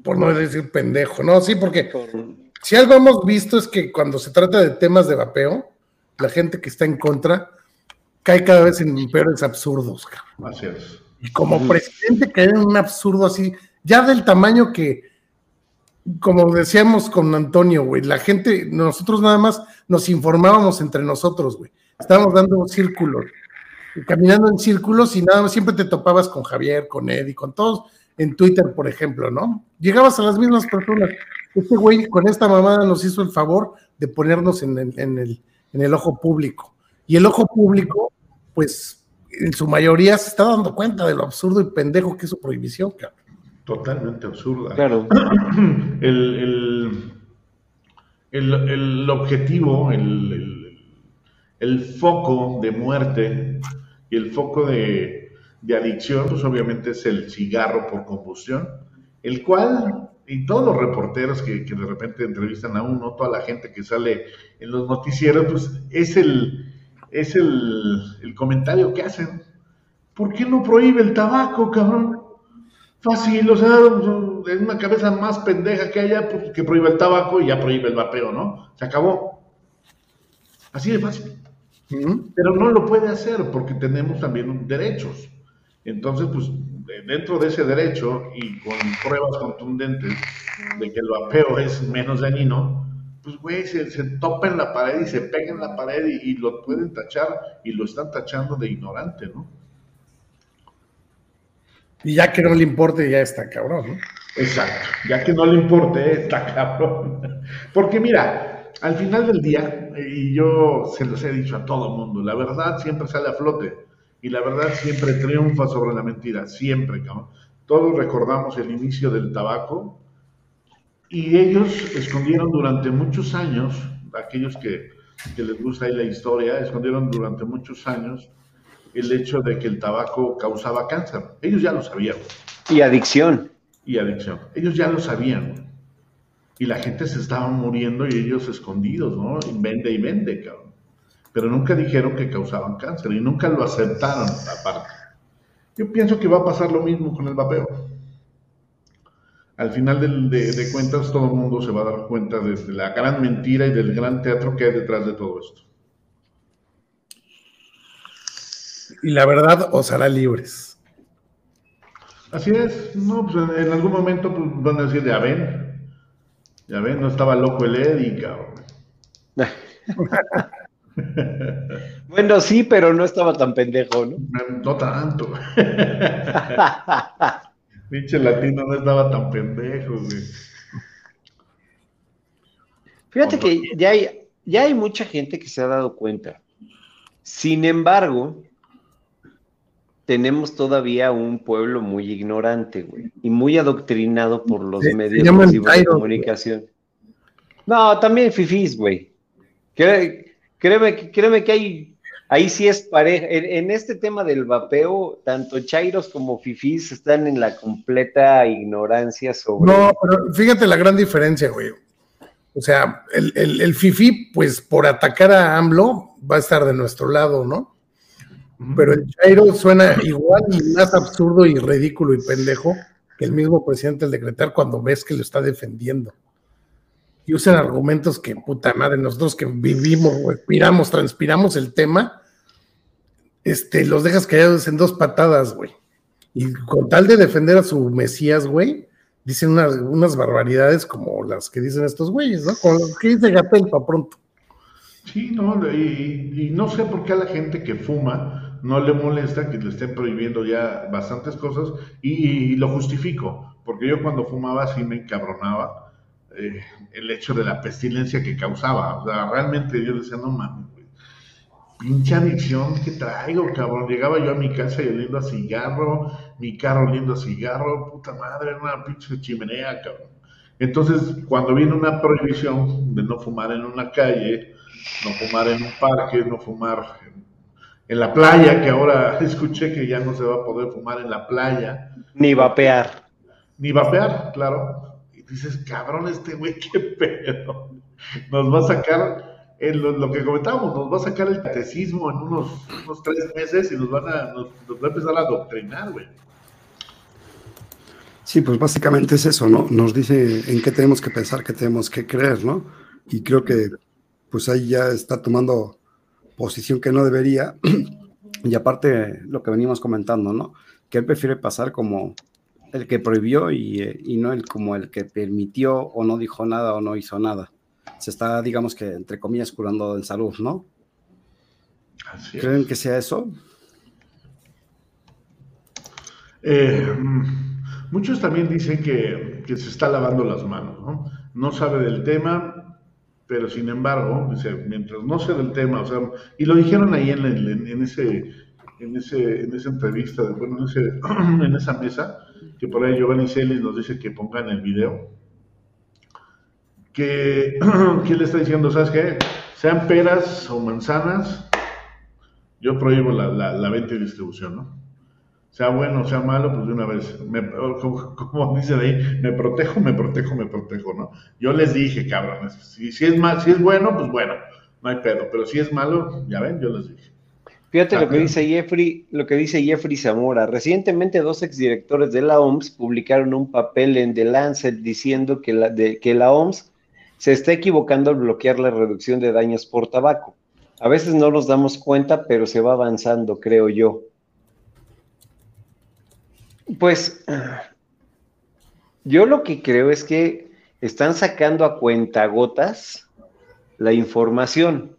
Por no decir pendejo, ¿no? Sí, porque si algo hemos visto es que cuando se trata de temas de vapeo, la gente que está en contra cae cada vez en peores absurdos. Así es. Y como presidente cae en un absurdo así, ya del tamaño que, como decíamos con Antonio, güey, la gente, nosotros nada más nos informábamos entre nosotros, güey. Estábamos dando círculos, caminando en círculos y nada más siempre te topabas con Javier, con Eddie, con todos en Twitter, por ejemplo, ¿no? Llegabas a las mismas personas. Este güey con esta mamada nos hizo el favor de ponernos en en el en el ojo público. Y el ojo público, pues, en su mayoría se está dando cuenta de lo absurdo y pendejo que es su prohibición, cabrón. Totalmente absurda. Claro. El, el, objetivo, el, el, foco de muerte y el foco de, de adicción, pues obviamente es el cigarro por combustión, el cual y todos los reporteros que, de repente entrevistan a uno, toda la gente que sale en los noticieros, pues es el, es el, comentario que hacen. ¿Por qué no prohíbe el tabaco, cabrón? Fácil, o sea, en una cabeza más pendeja que haya, pues que prohíbe el tabaco y ya prohíbe el vapeo, ¿no? Se acabó. Así de fácil. Pero no lo puede hacer porque tenemos también derechos. Entonces, pues dentro de ese derecho y con pruebas contundentes de que el vapeo es menos dañino, pues güey, se, se topa en la pared y se pega en la pared y, lo pueden tachar y lo están tachando de ignorante, ¿no? Y ya que no le importe, ya está cabrón, ¿no? Exacto, ya que no le importe, está cabrón. Porque mira, al final del día, y yo se los he dicho a todo mundo, la verdad siempre sale a flote y la verdad siempre triunfa sobre la mentira, siempre, cabrón. Todos recordamos el inicio del tabaco y ellos escondieron durante muchos años, aquellos que, les gusta ahí la historia, escondieron durante muchos años el hecho de que el tabaco causaba cáncer. Ellos ya lo sabían. Y adicción. Y adicción. Ellos ya lo sabían. Y la gente se estaba muriendo y ellos escondidos, ¿no? Y vende y vende, cabrón pero nunca dijeron que causaban cáncer y nunca lo aceptaron aparte. Yo pienso que va a pasar lo mismo con el vapeo. Al final de, cuentas, todo el mundo se va a dar cuenta de, la gran mentira y del gran teatro que hay detrás de todo esto. Y la verdad os hará libres. Así es, no, pues en, algún momento pues, van a decir, ya ven, ya ven, no estaba loco el Eddie, cabrón. Bueno, sí, pero no estaba tan pendejo, ¿no? No tanto. Pinche latino no estaba tan pendejo, güey. Fíjate que ya hay, ya hay mucha gente que se ha dado cuenta. Sin embargo, tenemos todavía un pueblo muy ignorante, güey, y muy adoctrinado por los medios de comunicación. No, también fifís, güey. Créeme, créeme que hay, ahí sí es pareja. En, este tema del vapeo, tanto Chairos como Fifís están en la completa ignorancia sobre. No, pero fíjate la gran diferencia, güey. O sea, el, el, Fifi, pues por atacar a AMLO, va a estar de nuestro lado, ¿no? Pero el Chairo suena igual y más absurdo y ridículo y pendejo que el mismo presidente del decretar cuando ves que lo está defendiendo y usan argumentos que, puta madre, nosotros que vivimos, respiramos, transpiramos el tema, este, los dejas callados en dos patadas, güey. Y con tal de defender a su Mesías, güey, dicen unas, barbaridades como las que dicen estos güeyes, ¿no? Con lo que dice Gatel para pronto. Sí, no, y, no sé por qué a la gente que fuma no le molesta que le estén prohibiendo ya bastantes cosas y, y lo justifico, porque yo cuando fumaba sí me encabronaba eh, el hecho de la pestilencia que causaba. O sea, realmente yo decía, no mames, Pinche adicción que traigo, cabrón. Llegaba yo a mi casa y oliendo a cigarro, mi carro oliendo a cigarro, puta madre, era una pinche chimenea, cabrón. Entonces, cuando viene una prohibición de no fumar en una calle, no fumar en un parque, no fumar en, en la playa, que ahora escuché que ya no se va a poder fumar en la playa. Ni vapear. Ni vapear, claro dices, cabrón, este güey, qué pedo. Nos va a sacar, en lo, que comentábamos, nos va a sacar el catecismo en unos, unos tres meses y nos, van a, nos, va a empezar a adoctrinar, güey. Sí, pues básicamente es eso, ¿no? Nos dice en qué tenemos que pensar, qué tenemos que creer, ¿no? Y creo que pues ahí ya está tomando posición que no debería. Y aparte lo que venimos comentando, ¿no? Que él prefiere pasar como el que prohibió y, y, no el como el que permitió o no dijo nada o no hizo nada. Se está, digamos que, entre comillas, curando en salud, ¿no? ¿Creen que sea eso? Eh, muchos también dicen que, que, se está lavando las manos, ¿no? No sabe del tema, pero sin embargo, dice, mientras no sé del tema, o sea, y lo dijeron ahí en, en, ese, en, ese, en esa entrevista, bueno, en, esa mesa, que por ahí Giovanni Celis nos dice que pongan el video, que, que le está diciendo, ¿sabes qué? Sean peras o manzanas, yo prohíbo la, la, venta y distribución, ¿no? sea bueno, sea malo, pues de una vez, como, dice de ahí, me protejo, me protejo, me protejo, ¿no? Yo les dije, cabrones, si, si, es mal, si es bueno, pues bueno, no hay pedo, pero si es malo, ya ven, yo les dije. Fíjate lo que dice Jeffrey, lo que dice Jeffrey Zamora. Recientemente dos exdirectores de la OMS publicaron un papel en The Lancet diciendo que la, de, que la OMS se está equivocando al bloquear la reducción de daños por tabaco. A veces no nos damos cuenta, pero se va avanzando, creo yo. Pues yo lo que creo es que están sacando a cuentagotas la información.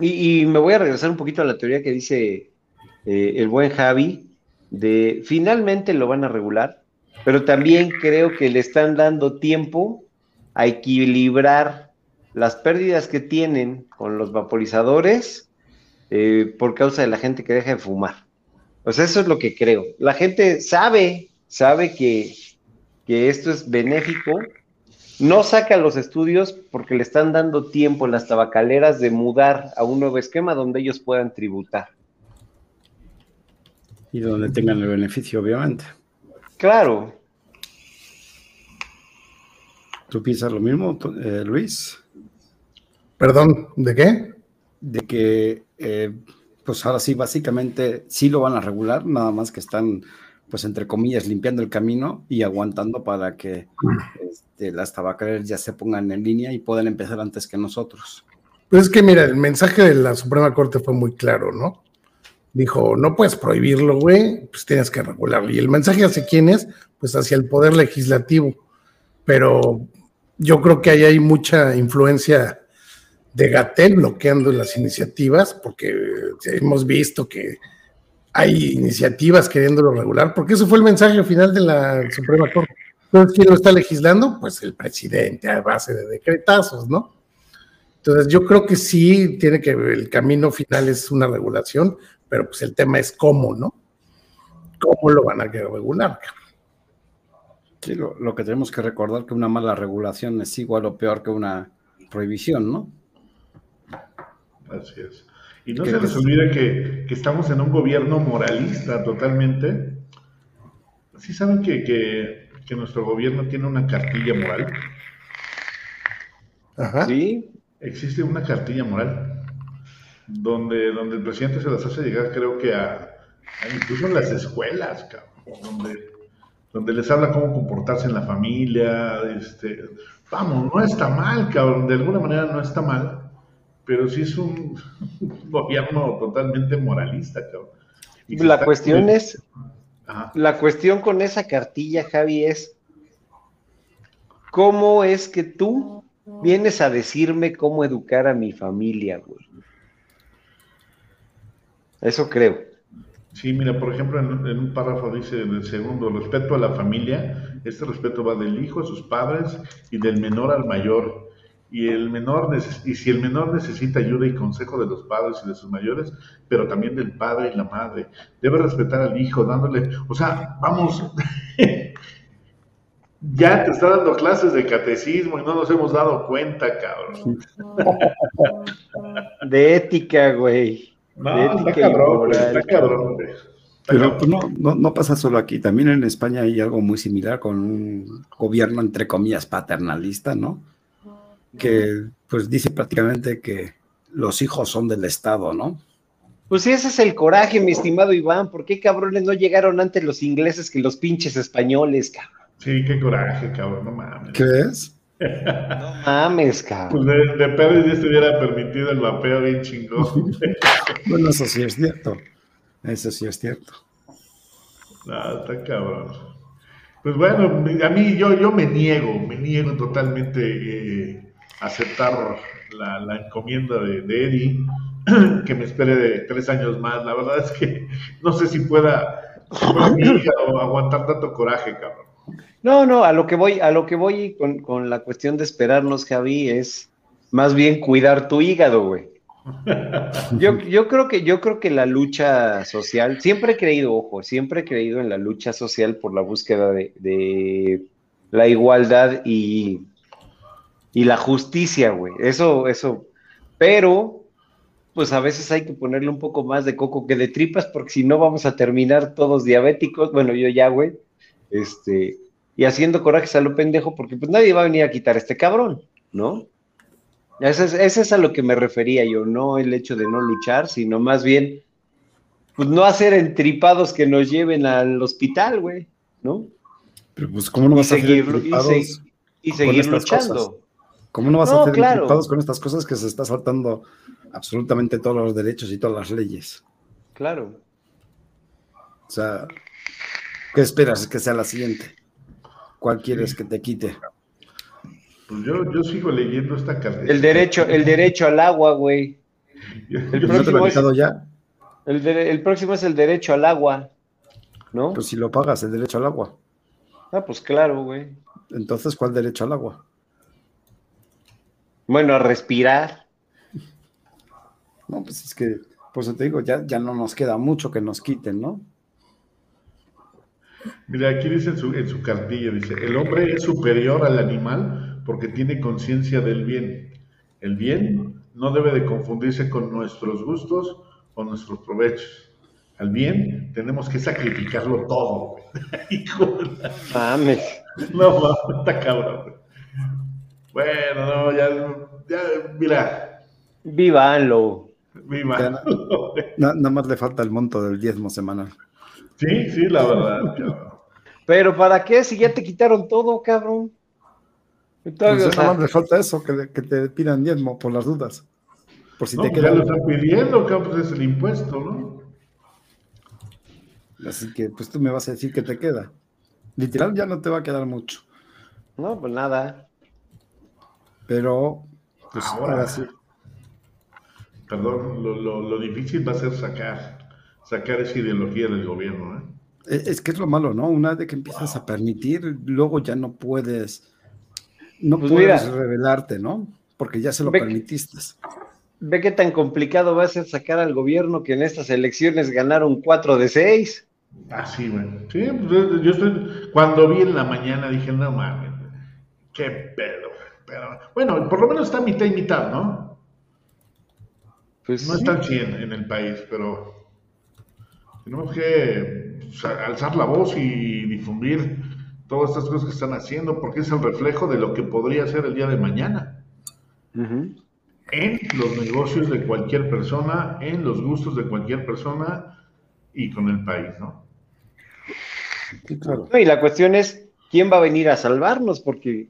Y, me voy a regresar un poquito a la teoría que dice eh, el buen Javi, de finalmente lo van a regular, pero también creo que le están dando tiempo a equilibrar las pérdidas que tienen con los vaporizadores eh, por causa de la gente que deja de fumar. Pues eso es lo que creo. La gente sabe, sabe que, que esto es benéfico, no saca los estudios porque le están dando tiempo las tabacaleras de mudar a un nuevo esquema donde ellos puedan tributar. Y donde tengan el beneficio, obviamente. Claro. ¿Tú piensas lo mismo, eh, Luis? Perdón, ¿de qué? De que, eh, pues ahora sí, básicamente sí lo van a regular, nada más que están pues entre comillas, limpiando el camino y aguantando para que este, las tabacaleras ya se pongan en línea y puedan empezar antes que nosotros. Pues es que mira, el mensaje de la Suprema Corte fue muy claro, ¿no? Dijo, no puedes prohibirlo, güey, pues tienes que regularlo. Y el mensaje hacia quién es, pues hacia el poder legislativo. Pero yo creo que ahí hay mucha influencia de Gatel bloqueando las iniciativas, porque hemos visto que hay iniciativas queriéndolo regular, porque ese fue el mensaje final de la Suprema Corte. Entonces, ¿quién lo está legislando? Pues el presidente a base de decretazos, ¿no? Entonces, yo creo que sí tiene que el camino final es una regulación, pero pues el tema es cómo, ¿no? ¿Cómo lo van a regular? Sí, lo, lo que tenemos que recordar que una mala regulación es igual o peor que una prohibición, ¿no? Así es. Y no se les olvide que, estamos en un gobierno moralista totalmente. ¿Sí saben que, nuestro gobierno tiene una cartilla moral? Ajá. Sí. Existe una cartilla moral donde, donde el presidente se las hace llegar, creo que a, incluso en las escuelas, cabrón, donde, les habla cómo comportarse en la familia. Este, vamos, no está mal, cabrón, de alguna manera no está mal pero sí es un gobierno totalmente moralista, cabrón. la cuestión es, la cuestión con esa cartilla, Javi, es cómo es que tú vienes a decirme cómo educar a mi familia, güey. Eso creo. Sí, mira, por ejemplo, en, en, un párrafo dice en el segundo, respeto a la familia, este respeto va del hijo a sus padres y del menor al mayor y el menor y si el menor necesita ayuda y consejo de los padres y de sus mayores, pero también del padre y la madre, debe respetar al hijo, dándole, o sea, vamos, ya te está dando clases de catecismo y no nos hemos dado cuenta, cabrón. De ética, güey. No, está cabrón, está cabrón, Pero no, no, no, pasa solo aquí, también en España hay algo muy similar con un gobierno, entre comillas, paternalista, ¿no? Que pues dice prácticamente que los hijos son del Estado, ¿no? Pues ese es el coraje, mi estimado Iván. ¿Por qué cabrones no llegaron antes los ingleses que los pinches españoles, cabrón? Sí, qué coraje, cabrón, no mames. ¿Qué es? No mames, cabrón. Pues de, de ya estuviera permitido el vapeo bien chingón. bueno, eso sí es cierto. Eso sí es cierto. No, está cabrón. Pues bueno, a mí yo, yo me niego, me niego totalmente eh, aceptar la, encomienda de, Eddie, que me espere de tres años más. La verdad es que no sé si pueda, aguantar tanto coraje, cabrón. No, no, a lo que voy, a lo que voy con, con la cuestión de esperarnos, Javi, es más bien cuidar tu hígado, güey. Yo, yo, creo que, yo creo que la lucha social, siempre he creído, ojo, siempre he creído en la lucha social por la búsqueda de, de la igualdad y y la justicia, güey. Eso, eso. Pero pues a veces hay que ponerle un poco más de coco que de tripas, porque si no vamos a terminar todos diabéticos. Bueno, yo ya, güey. Este, y haciendo corajes a lo pendejo, porque pues nadie va a venir a quitar a este cabrón, ¿no? Ese es, es a lo que me refería yo, no el hecho de no luchar, sino más bien, pues no hacer entripados que nos lleven al hospital, güey, ¿no? Pero pues, ¿cómo no vas a seguir, y, seguir luchando? ¿Cómo no vas a hacer entripados con estas cosas que se está saltando absolutamente todos los derechos y todas las leyes? Claro. O sea, ¿qué esperas que sea la siguiente? ¿Cuál quieres que te quite? Pues yo, yo sigo leyendo esta carta. El derecho, el derecho al agua, güey. El próximo es, ya. El, próximo es el derecho al agua, ¿no? Pues si lo pagas, el derecho al agua. Ah, pues claro, güey. Entonces, ¿cuál derecho al agua? Bueno, a respirar. No, pues es que, pues te digo, ya, ya no nos queda mucho que nos quiten, ¿no? Mira, aquí dice en su, en su cartilla, dice, el hombre es superior al animal porque tiene conciencia del bien. El bien no debe de confundirse con nuestros gustos o nuestros provechos. Al bien tenemos que sacrificarlo todo. Hijo Mames. No, mames, está cabrón. Bueno, no, ya, ya, mira. Vívalo. Viva. nada más le falta el monto del diezmo semanal. Sí, sí, la verdad. Pero ¿para qué si ya te quitaron todo, cabrón? Entonces, nada más le falta eso, que, te pidan diezmo por las dudas. Por si te queda. Ya lo están pidiendo, que pues es el impuesto, ¿no? Así que, pues tú me vas a decir que te queda. Literal, ya no te va a quedar mucho. No, pues nada. Pero, pues ahora, sí. Perdón, lo, difícil va a ser sacar, sacar esa ideología del gobierno, ¿eh? Es, es que es lo malo, ¿no? Una vez que empiezas a permitir, luego ya no puedes no pues puedes revelarte, ¿no? Porque ya se lo permitiste. Ve qué tan complicado va a ser sacar al gobierno que en estas elecciones ganaron 4 de 6. Ah, sí, güey. Sí, pues, yo estoy. Cuando vi en la mañana dije, no mames, qué pedo. Pero, bueno, por lo menos está mitad y mitad, ¿no? Pues no están 100 en el país, pero tenemos que pues, alzar la voz y difundir todas estas cosas que están haciendo, porque es el reflejo de lo que podría ser el día de mañana. En los negocios de cualquier persona, en los gustos de cualquier persona y con el país, ¿no? y la cuestión es, ¿quién va a venir a salvarnos? Porque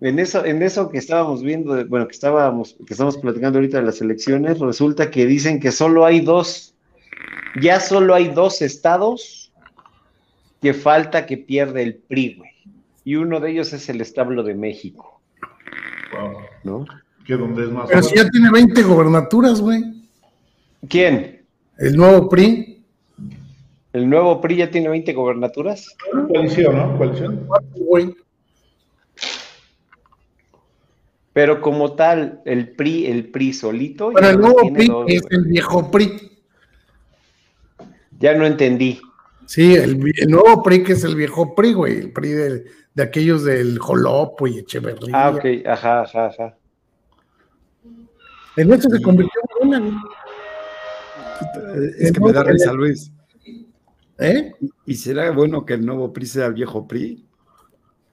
en eso, en eso que estábamos viendo, bueno, que estábamos, que estamos platicando ahorita de las elecciones, resulta que dicen que solo hay dos, ya solo hay dos estados que falta que pierde el PRI, güey. Y uno de ellos es el establo de México. Wow. ¿No? ¿Qué dónde es más? Pero si ya tiene 20 gobernaturas, güey. ¿Quién? El nuevo PRI. ¿El nuevo PRI ya tiene 20 gobernaturas? Coalición, ¿no? Coalición. Güey. Pero como tal, el PRI, el PRI solito. Pero el nuevo PRI es el viejo PRI. Ya no entendí. Sí, el, nuevo PRI que es el viejo PRI, güey, el PRI de, aquellos del Jolopo y Echeverría. Ah, ok, ajá, ajá, ajá. En eso se convirtió en una. Es que me da risa, Luis. ¿Eh? ¿Y será bueno que el nuevo PRI sea el viejo PRI?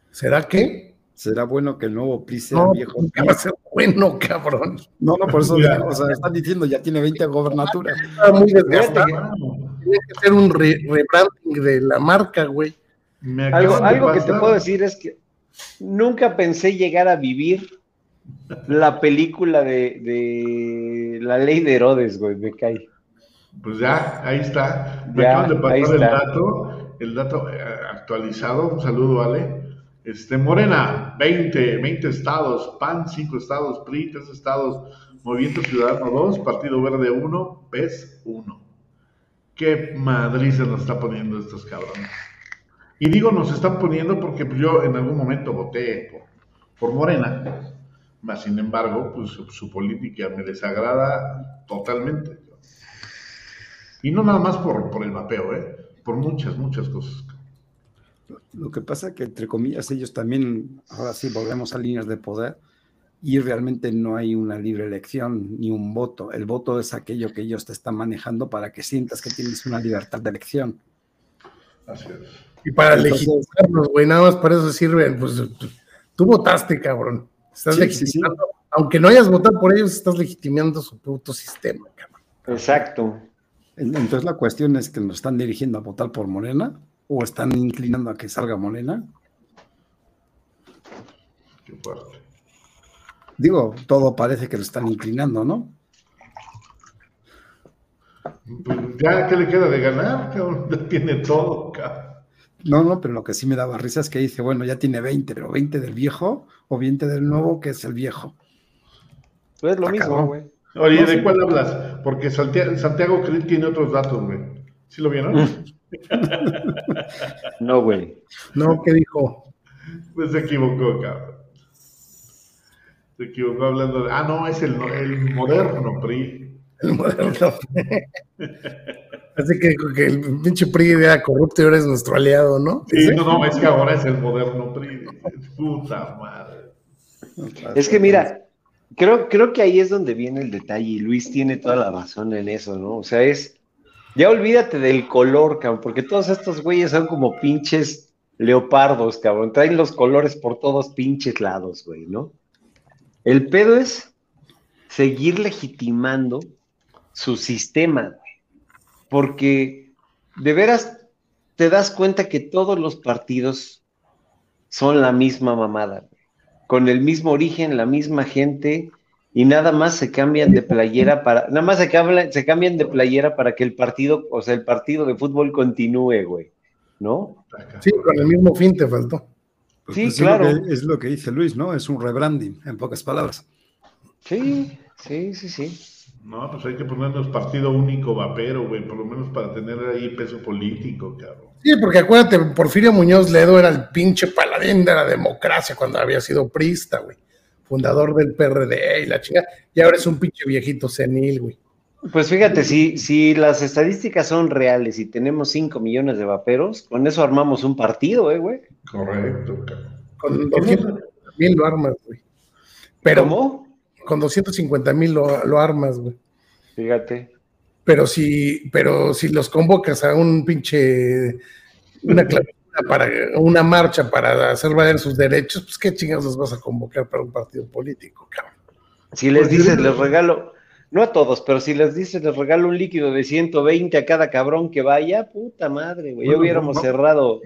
¿Será qué? ¿Será bueno que el nuevo PRI sea el viejo va a ser bueno, cabrón. No, no, por eso, o sea, están diciendo, ya tiene 20 gobernaturas. Está muy desgastado tiene que ser un rebranding de la marca, güey. Algo, algo que te puedo decir es que nunca pensé llegar a vivir la película de, la ley de Herodes, güey, me cae. Pues ya, ahí está. Me acaban de pasar el dato, el dato eh, actualizado. Un saludo, Ale. Este, Morena, 20, 20 estados, PAN, 5 estados, PRI, 3 estados, Movimiento Ciudadano 2, Partido Verde 1, PES 1. Qué Madrid se nos está poniendo estos cabrones. Y digo nos están poniendo porque yo en algún momento voté por, Morena, mas sin embargo, pues su, política me desagrada totalmente. Y no nada más por, por el mapeo, ¿eh? por muchas, muchas cosas. Lo que pasa que, entre comillas, ellos también, ahora sí, volvemos a líneas de poder, y realmente no hay una libre elección ni un voto. El voto es aquello que ellos te están manejando para que sientas que tienes una libertad de elección. Así es. Y para legitimarnos, güey, nada más para eso sirven. Pues tú votaste, cabrón. Estás legitimando. Aunque no hayas votado por ellos, estás legitimando su puto sistema, cabrón. Exacto. Entonces la cuestión es que nos están dirigiendo a votar por Morena o están inclinando a que salga Morena. Qué fuerte. Digo, todo parece que lo están inclinando, ¿no? Pues ya, ¿qué le queda de ganar? Ya tiene todo, cabrón. No, no, pero lo que sí me daba risa es que dice, bueno, ya tiene 20, pero 20 del viejo o 20 del nuevo, que es el viejo. Es lo mismo, güey. Oye, ¿de cuál hablas? Porque Santiago, Santiago tiene otros datos, güey. ¿Sí lo vieron? no, güey. No, ¿qué dijo? Pues se equivocó, cabrón. Se equivocó hablando de. Ah, no, es el, el moderno PRI. El moderno PRI. Así que, que, el pinche PRI era corrupto y ahora es nuestro aliado, ¿no? Sí, no, no, es que ahora es el moderno PRI. Puta madre. Es que mira, creo, creo que ahí es donde viene el detalle y Luis tiene toda la razón en eso, ¿no? O sea, es. Ya olvídate del color, cabrón, porque todos estos güeyes son como pinches leopardos, cabrón. Traen los colores por todos pinches lados, güey, ¿no? El pedo es seguir legitimando su sistema, güey. Porque de veras te das cuenta que todos los partidos son la misma mamada, con el mismo origen, la misma gente, y nada más se cambian de playera para, nada más se, cambian, se cambian de playera para que el partido, o sea, el partido de fútbol continúe, güey, ¿no? Sí, con el mismo fin te faltó. Pues sí, claro. Es lo, que, dice Luis, ¿no? Es un rebranding, en pocas palabras. Sí, sí, sí, sí. No, pues hay que ponernos partido único vapero, güey, por lo menos para tener ahí peso político, cabrón. Sí, porque acuérdate, Porfirio Muñoz Ledo era el pinche paladín de la democracia cuando había sido prista, güey. Fundador del PRD y la chica. Y ahora es un pinche viejito senil, güey. Pues fíjate, si, si las estadísticas son reales y tenemos 5 millones de vaperos, con eso armamos un partido, ¿eh, güey? Correcto. Con 250 mil lo armas, güey. Pero, ¿Cómo? Con 250 mil lo, armas, güey. Fíjate. Pero si, pero si los convocas a un pinche, una para una marcha para hacer valer sus derechos, pues qué chingados los vas a convocar para un partido político, cabrón. Si les pues dices, les regalo, no a todos, pero si les dices, les regalo un líquido de 120 a cada cabrón que vaya, puta madre, güey. ya hubiéramos cerrado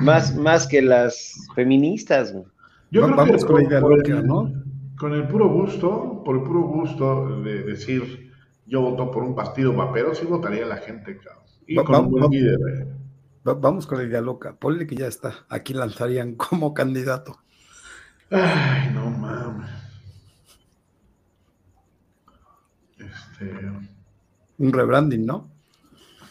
más, más que las feministas, güey. Yo creo vamos con, el, ¿no? Con el puro gusto, por el puro gusto de decir, yo voto por un partido vapero, sí votaría la gente, cabrón. Y con un buen líder, eh. Vamos con la idea loca. Ponle que ya está. Aquí lanzarían como candidato. Ay, no mames. Este, un rebranding, ¿no?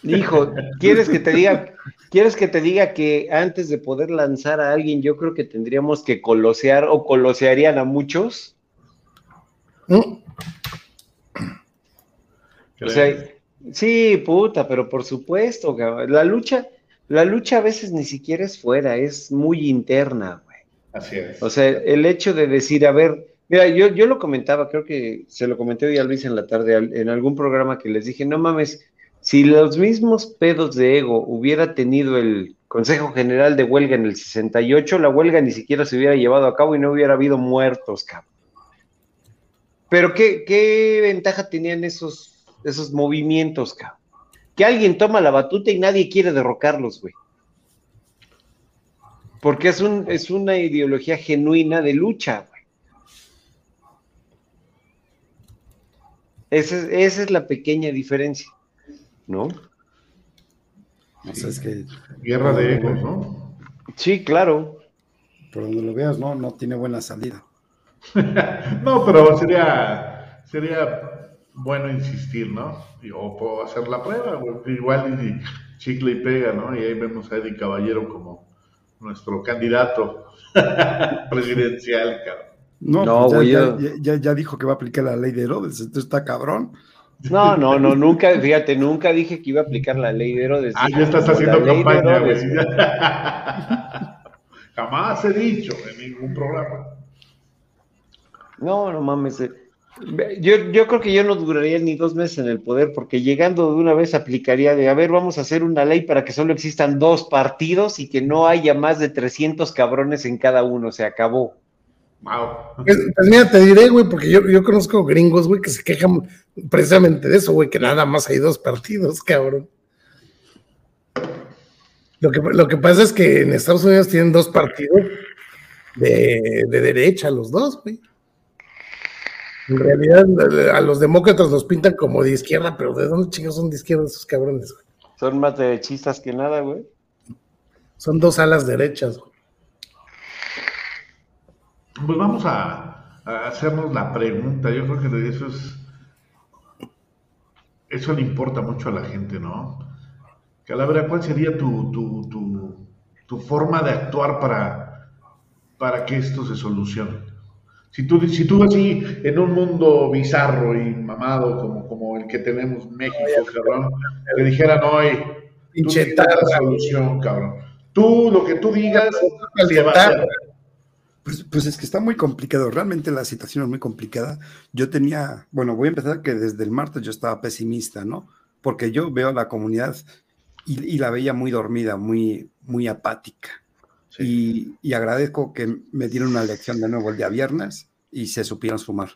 Hijo, ¿quieres que te diga, quieres que te diga que antes de poder lanzar a alguien, yo creo que tendríamos que colosear o colosearían a muchos? ¿Mm? O sea, sí, puta, pero por supuesto, la lucha, la lucha a veces ni siquiera es fuera, es muy interna, güey. Así es. O sea, el hecho de decir, a ver, Mira, yo, yo lo comentaba, creo que se lo comenté hoy a Luis en la tarde, en algún programa que les dije, no mames, si los mismos pedos de ego hubiera tenido el Consejo General de Huelga en el 68, la huelga ni siquiera se hubiera llevado a cabo y no hubiera habido muertos, cabrón. Pero ¿qué, qué ventaja tenían esos, esos movimientos, cabrón? Que alguien toma la batuta y nadie quiere derrocarlos, güey. Porque es, un, es una ideología genuina de lucha, güey. Esa es, la pequeña diferencia, ¿no? es que... Guerra de egos, ¿no? Sí, claro. Por donde lo veas, no, no tiene buena salida. no, pero sería, sería bueno insistir, ¿no? O puedo hacer la prueba, igual y chicle y pega, ¿no? Y ahí vemos a Eddie Caballero como nuestro candidato presidencial, cabrón. No, pues ya, ya, ya, dijo que va a aplicar la ley de Herodes, entonces está cabrón. No, no, no, nunca, fíjate, nunca dije que iba a aplicar la ley de Herodes. Ah, ya estás haciendo campaña, güey. Jamás he dicho en ningún programa. No, no mames. Yo, yo creo que yo no duraría ni dos meses en el poder, porque llegando de una vez aplicaría de, a ver, vamos a hacer una ley para que solo existan dos partidos y que no haya más de 300 cabrones en cada uno, se acabó. Wow. Pues, pues, mira, te diré, güey, porque yo, yo conozco gringos, güey, que se quejan precisamente de eso, güey, que nada más hay dos partidos, cabrón. Lo que, lo que pasa es que en Estados Unidos tienen dos partidos de, de derecha, los dos, güey. En realidad, a los demócratas los pintan como de izquierda, pero ¿de dónde chicos son de izquierda esos cabrones? Güey? Son más derechistas que nada, güey. Son dos alas derechas, güey. Pues vamos a, hacernos la pregunta. Yo creo que eso es. Eso le importa mucho a la gente, ¿no? Calavera, ¿cuál sería tu, tu, tu, tu forma de actuar para, para que esto se solucione? Si tú, si tú así, en un mundo bizarro y mamado como, como el que tenemos en México, cabrón, le dijeran hoy, tú la solución, cabrón. Tú, lo que tú digas, Pues, pues, es que está muy complicado, realmente la situación es muy complicada. Yo tenía, bueno, voy a empezar que desde el martes yo estaba pesimista, ¿no? Porque yo veo la comunidad y, la veía muy dormida, muy, muy apática. Y, agradezco que me dieron una lección de nuevo el día viernes y se supieron sumar.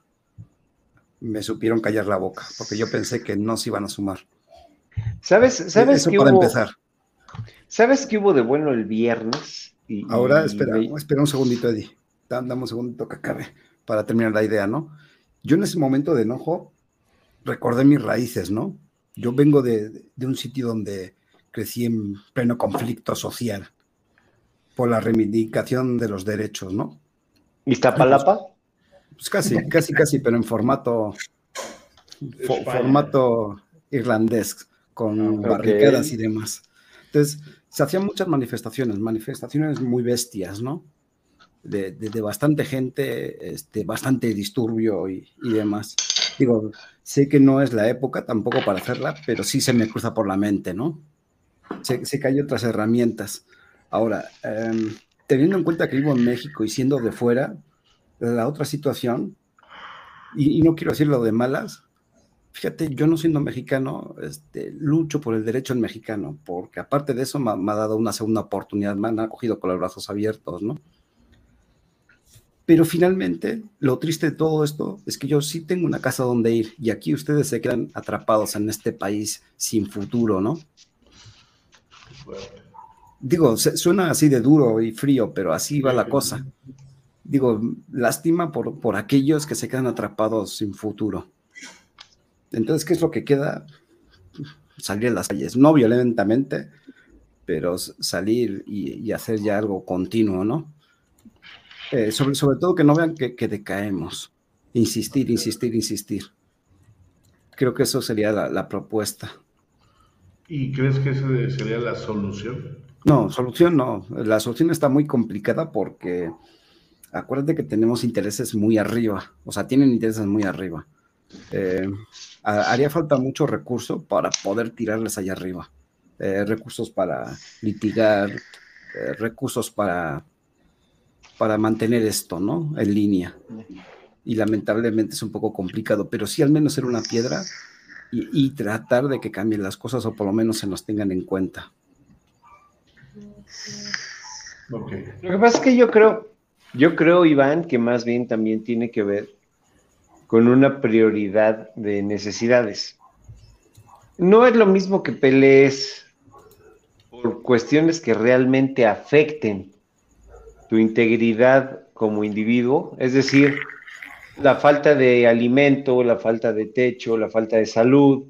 Me supieron callar la boca, porque yo pensé que no se iban a sumar. ¿Sabes, sabes Eso para empezar. ¿Sabes qué hubo de bueno el viernes? Ahora, espera, espera un segundito, Eddie. Dame un segundito que acabe para terminar la idea, ¿no? Yo en ese momento de enojo recordé mis raíces, ¿no? Yo vengo de, de un sitio donde crecí en pleno conflicto social por la reivindicación de los derechos, ¿no? ¿Iztapalapa? Pues casi, casi, casi, pero en formato, formato irlandés, con barricadas y demás. Entonces, se hacían muchas manifestaciones, manifestaciones muy bestias, ¿no? De, bastante gente, este, bastante disturbio y, demás. Digo, sé que no es la época tampoco para hacerla, pero sí se me cruza por la mente, ¿no? Sé, sé que hay otras herramientas. Ahora, em, teniendo en cuenta que vivo en México y siendo de fuera, la otra situación, y, no quiero decirlo de malas, fíjate, yo no siendo mexicano, este, lucho por el derecho en mexicano, porque aparte de eso me, ha dado una segunda oportunidad, me han acogido con los brazos abiertos, ¿no? Pero finalmente, lo triste de todo esto es que yo sí tengo una casa donde ir y aquí ustedes se quedan atrapados en este país sin futuro, ¿no? Digo, suena así de duro y frío, pero así va la cosa. Digo, lástima por, por aquellos que se quedan atrapados sin futuro. Entonces, ¿qué es lo que queda? Salir a las calles, no violentamente, pero salir y, hacer ya algo continuo, ¿no? Eh, sobre, sobre todo que no vean que, decaemos. Insistir, insistir, insistir. Creo que eso sería la, la propuesta. ¿Y crees que esa sería la solución? No, solución no. La solución está muy complicada porque acuérdate que tenemos intereses muy arriba, o sea, tienen intereses muy arriba. Eh, haría falta mucho recurso para poder tirarles allá arriba. Eh, recursos para litigar, eh, recursos para, para mantener esto, ¿no? En línea. Y lamentablemente es un poco complicado, pero sí al menos ser una piedra y, y tratar de que cambien las cosas o por lo menos se nos tengan en cuenta. Lo que pasa es que yo creo, yo creo, Iván, que más bien también tiene que ver con una prioridad de necesidades. No es lo mismo que pelees por cuestiones que realmente afecten tu integridad como individuo, es decir, la falta de alimento, la falta de techo, la falta de salud,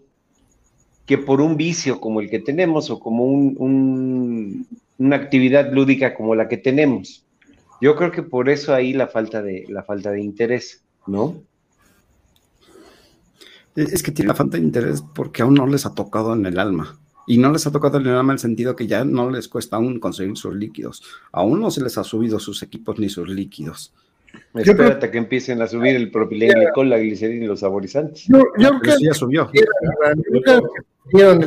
que por un vicio como el que tenemos o como un, una actividad lúdica como la que tenemos. Yo creo que por eso ahí la falta de, la falta de interés, ¿no? Es que tiene la falta de interés porque aún no les ha tocado en el alma. Y no les ha tocado en el alma en el sentido que ya no les cuesta aún conseguir sus líquidos. Aún no se les ha subido sus equipos ni sus líquidos. Espérate que empiecen a subir el propilenglicol, la glicerina y los saborizantes. Yo, yo creo que ya subió. Yo, yo,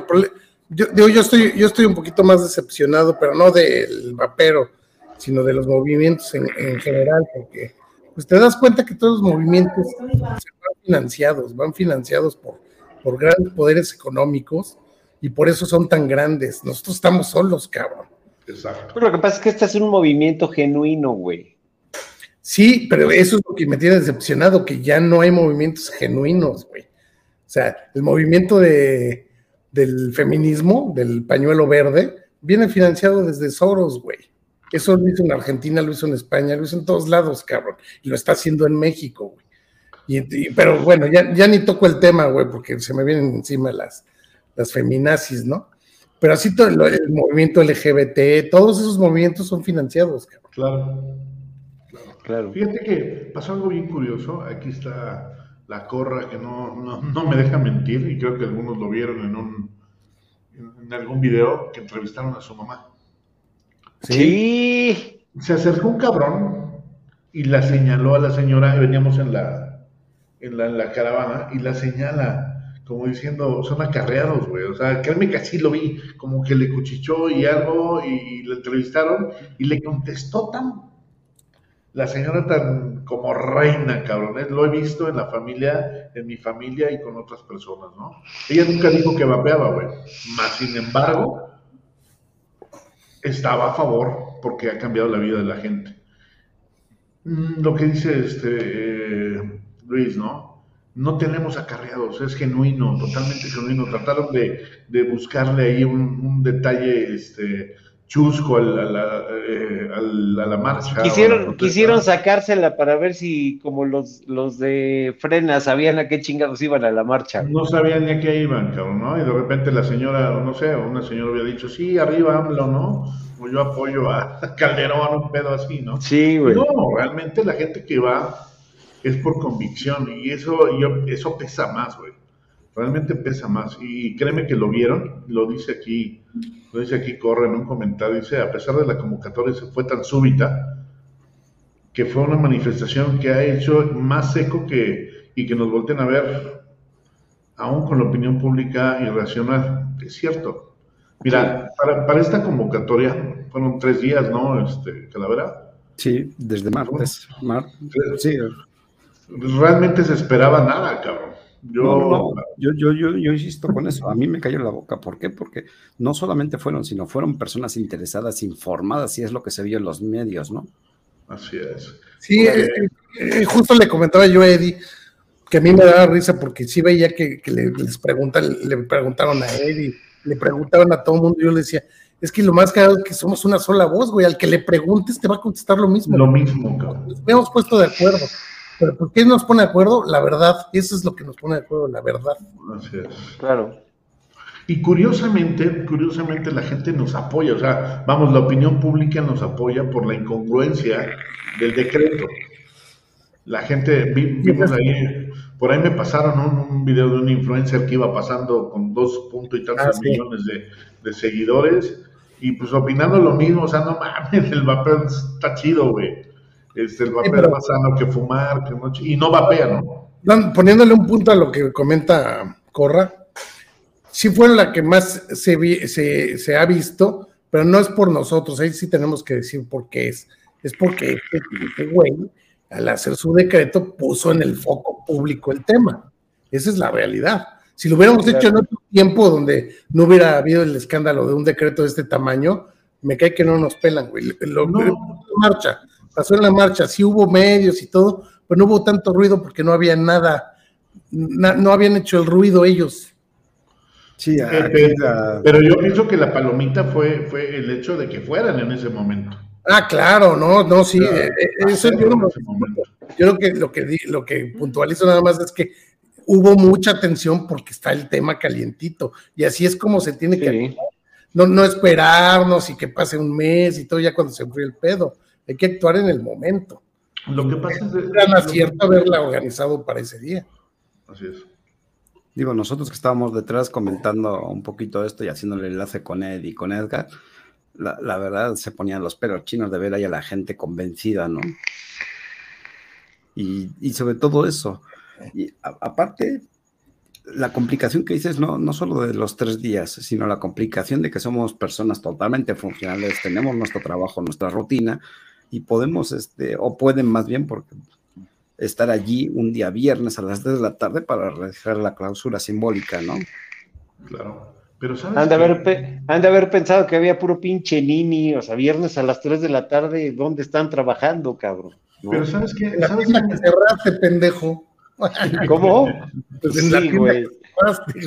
estoy, yo estoy un poquito más decepcionado, pero no del vapero, sino de los movimientos en, general, porque pues te das cuenta que todos los movimientos van financiados, van financiados por, por grandes poderes económicos y por eso son tan grandes. Nosotros estamos solos, cabrón. Exacto. Pero lo que pasa es que este es un movimiento genuino, güey. Sí, pero eso es lo que me tiene decepcionado, que ya no hay movimientos genuinos, güey. O sea, el movimiento de, del feminismo, del pañuelo verde, viene financiado desde Soros, güey. Eso lo hizo en Argentina, lo hizo en España, lo hizo en todos lados, cabrón. Y lo está haciendo en México, güey. Y, pero bueno, ya, ya ni toco el tema, güey, porque se me vienen encima las, las feminazis, ¿no? Pero así todo el, movimiento LGBT, todos esos movimientos son financiados. Claro. claro. Fíjate que pasó algo bien curioso. Aquí está la corra que no, no, me deja mentir y creo que algunos lo vieron en un en algún video que entrevistaron a su mamá. Sí. Se acercó un cabrón y la señaló a la señora, veníamos en la, en la, en la caravana, y la señala como diciendo, son acarreados, güey. O sea, créeme que así lo vi, como que le cuchichó y algo, y, le entrevistaron, y le contestó tan, la señora tan como reina, cabrón. ¿eh? Lo he visto en la familia, en mi familia y con otras personas, ¿no? Ella nunca dijo que vapeaba, güey. Más sin embargo, estaba a favor porque ha cambiado la vida de la gente. Mm, lo que dice este eh, Luis, ¿no? no tenemos acarreados, es genuino, totalmente genuino. Trataron de, de buscarle ahí un, detalle este, chusco a la, eh, a la marcha. Quisieron, quisieron sacársela para ver si, como los, los de frena, sabían a qué chingados iban a la marcha. No sabían ni a qué iban, cabrón, ¿no? Y de repente la señora, no sé, una señora había dicho, sí, arriba AMLO, ¿no? O yo apoyo a Calderón, un pedo así, ¿no? Sí, güey. No, realmente la gente que va es por convicción y eso, yo, eso pesa más, güey. Realmente pesa más. Y créeme que lo vieron, lo dice aquí, lo dice aquí Corre en un comentario, dice, a pesar de la convocatoria se fue tan súbita, que fue una manifestación que ha hecho más seco que, y que nos volten a ver, aún con la opinión pública irracional. Es cierto. Mira, para, para esta convocatoria fueron tres días, ¿no, este, Calavera? Sí, desde martes. sí, realmente se esperaba nada, cabrón. Yo, yo, yo, yo, insisto con eso. A mí me cayó la boca. ¿Por qué? Porque no solamente fueron, sino fueron personas interesadas, informadas, y es lo que se vio en los medios, ¿no? Así es. Sí, eh, eh, justo le comentaba yo a Eddie que a mí me daba risa porque sí veía que, le, les preguntan, le preguntaron a Eddie, le preguntaban a todo el mundo, yo le decía, es que lo más caro es que somos una sola voz, güey, al que le preguntes te va a contestar lo mismo. Lo mismo, cabrón. Nos habíamos puesto de acuerdo. Pero ¿por qué nos pone de acuerdo? La verdad. Eso es lo que nos pone de acuerdo, la verdad. Así es. Claro. Y curiosamente, curiosamente la gente nos apoya, o sea, vamos, la opinión pública nos apoya por la incongruencia del decreto. La gente, vimos ahí, por ahí me pasaron un, video de un influencer que iba pasando con dos puntos y tantos ah, millones de, de, seguidores y pues opinando lo mismo, o sea, no mames, el vapor está chido, güey. Este, el vapeo más sano que fumar, y no vapea, ¿no? Poniéndole un punto a lo que comenta Corra, sí fue la que más se, se, se, ha visto, pero no es por nosotros, ahí sí tenemos que decir por qué es. Es porque este, este güey, al hacer su decreto, puso en el foco público el tema. Esa es la realidad. Si lo hubiéramos hecho en otro tiempo donde no hubiera habido el escándalo de un decreto de este tamaño, me cae que no nos pelan, güey. Lo, no. marcha pasó en la marcha, sí hubo medios y todo, pero no hubo tanto ruido porque no había nada, no habían hecho el ruido ellos. Sí, pero, yo pienso que la palomita fue, fue el hecho de que fueran en ese momento. Ah, claro, no, no, sí, eh, eh, eso yo, no, yo creo que lo que lo que puntualizo nada más es que hubo mucha atención porque está el tema calientito y así es como se tiene que no, no esperarnos y que pase un mes y todo ya cuando se enfríe el pedo hay que actuar en el momento. Lo que pasa es que... Gran acierto haberla organizado para ese día. Así es. Digo, nosotros que estábamos detrás comentando un poquito esto y haciéndole el enlace con Ed y con Edgar, la, verdad se ponían los pelos chinos de ver ahí a la gente convencida, ¿no? Y, sobre todo eso. Y aparte, la complicación que dices, no, no solo de los tres días, sino la complicación de que somos personas totalmente funcionales, tenemos nuestro trabajo, nuestra rutina, y podemos, este, o pueden más bien, porque estar allí un día viernes a las 3 de la tarde para realizar la clausura simbólica, ¿no? Claro. Pero ¿sabes han, de haber, han de haber pensado que había puro pinche nini, o sea, viernes a las 3 de la tarde, ¿dónde están trabajando, cabrón? Pero ¿sabes qué? ¿Sabes la que cerraste, pendejo? ¿Cómo? Pues en sí, güey.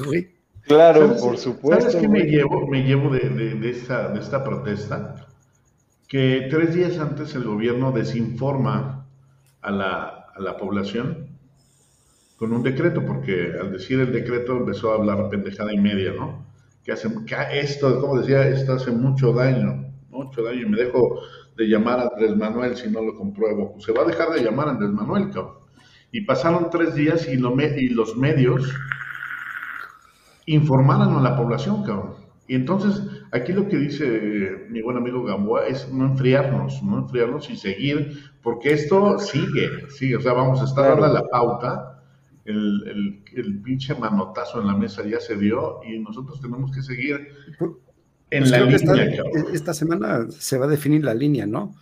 güey. Claro, por supuesto. ¿Sabes qué me llevo, me llevo de, de, de, esta, de esta protesta? Que tres días antes el gobierno desinforma a la, a la población con un decreto, porque al decir el decreto empezó a hablar pendejada y media, ¿no? Que hace, que esto, como decía, esto hace mucho daño, mucho daño, y me dejo de llamar a Andrés Manuel si no lo compruebo. Se va a dejar de llamar a Andrés Manuel, cabrón. Y pasaron tres días y, lo y los medios informaron a la población, cabrón. Y entonces, aquí lo que dice mi buen amigo Gamboa es no enfriarnos, no enfriarnos y seguir, porque esto sigue, sigue, o sea, vamos a estar dando la pauta, el, el, pinche manotazo en la mesa ya se dio y nosotros tenemos que seguir en pues la línea. Esta, esta, semana se va a definir la línea, ¿no?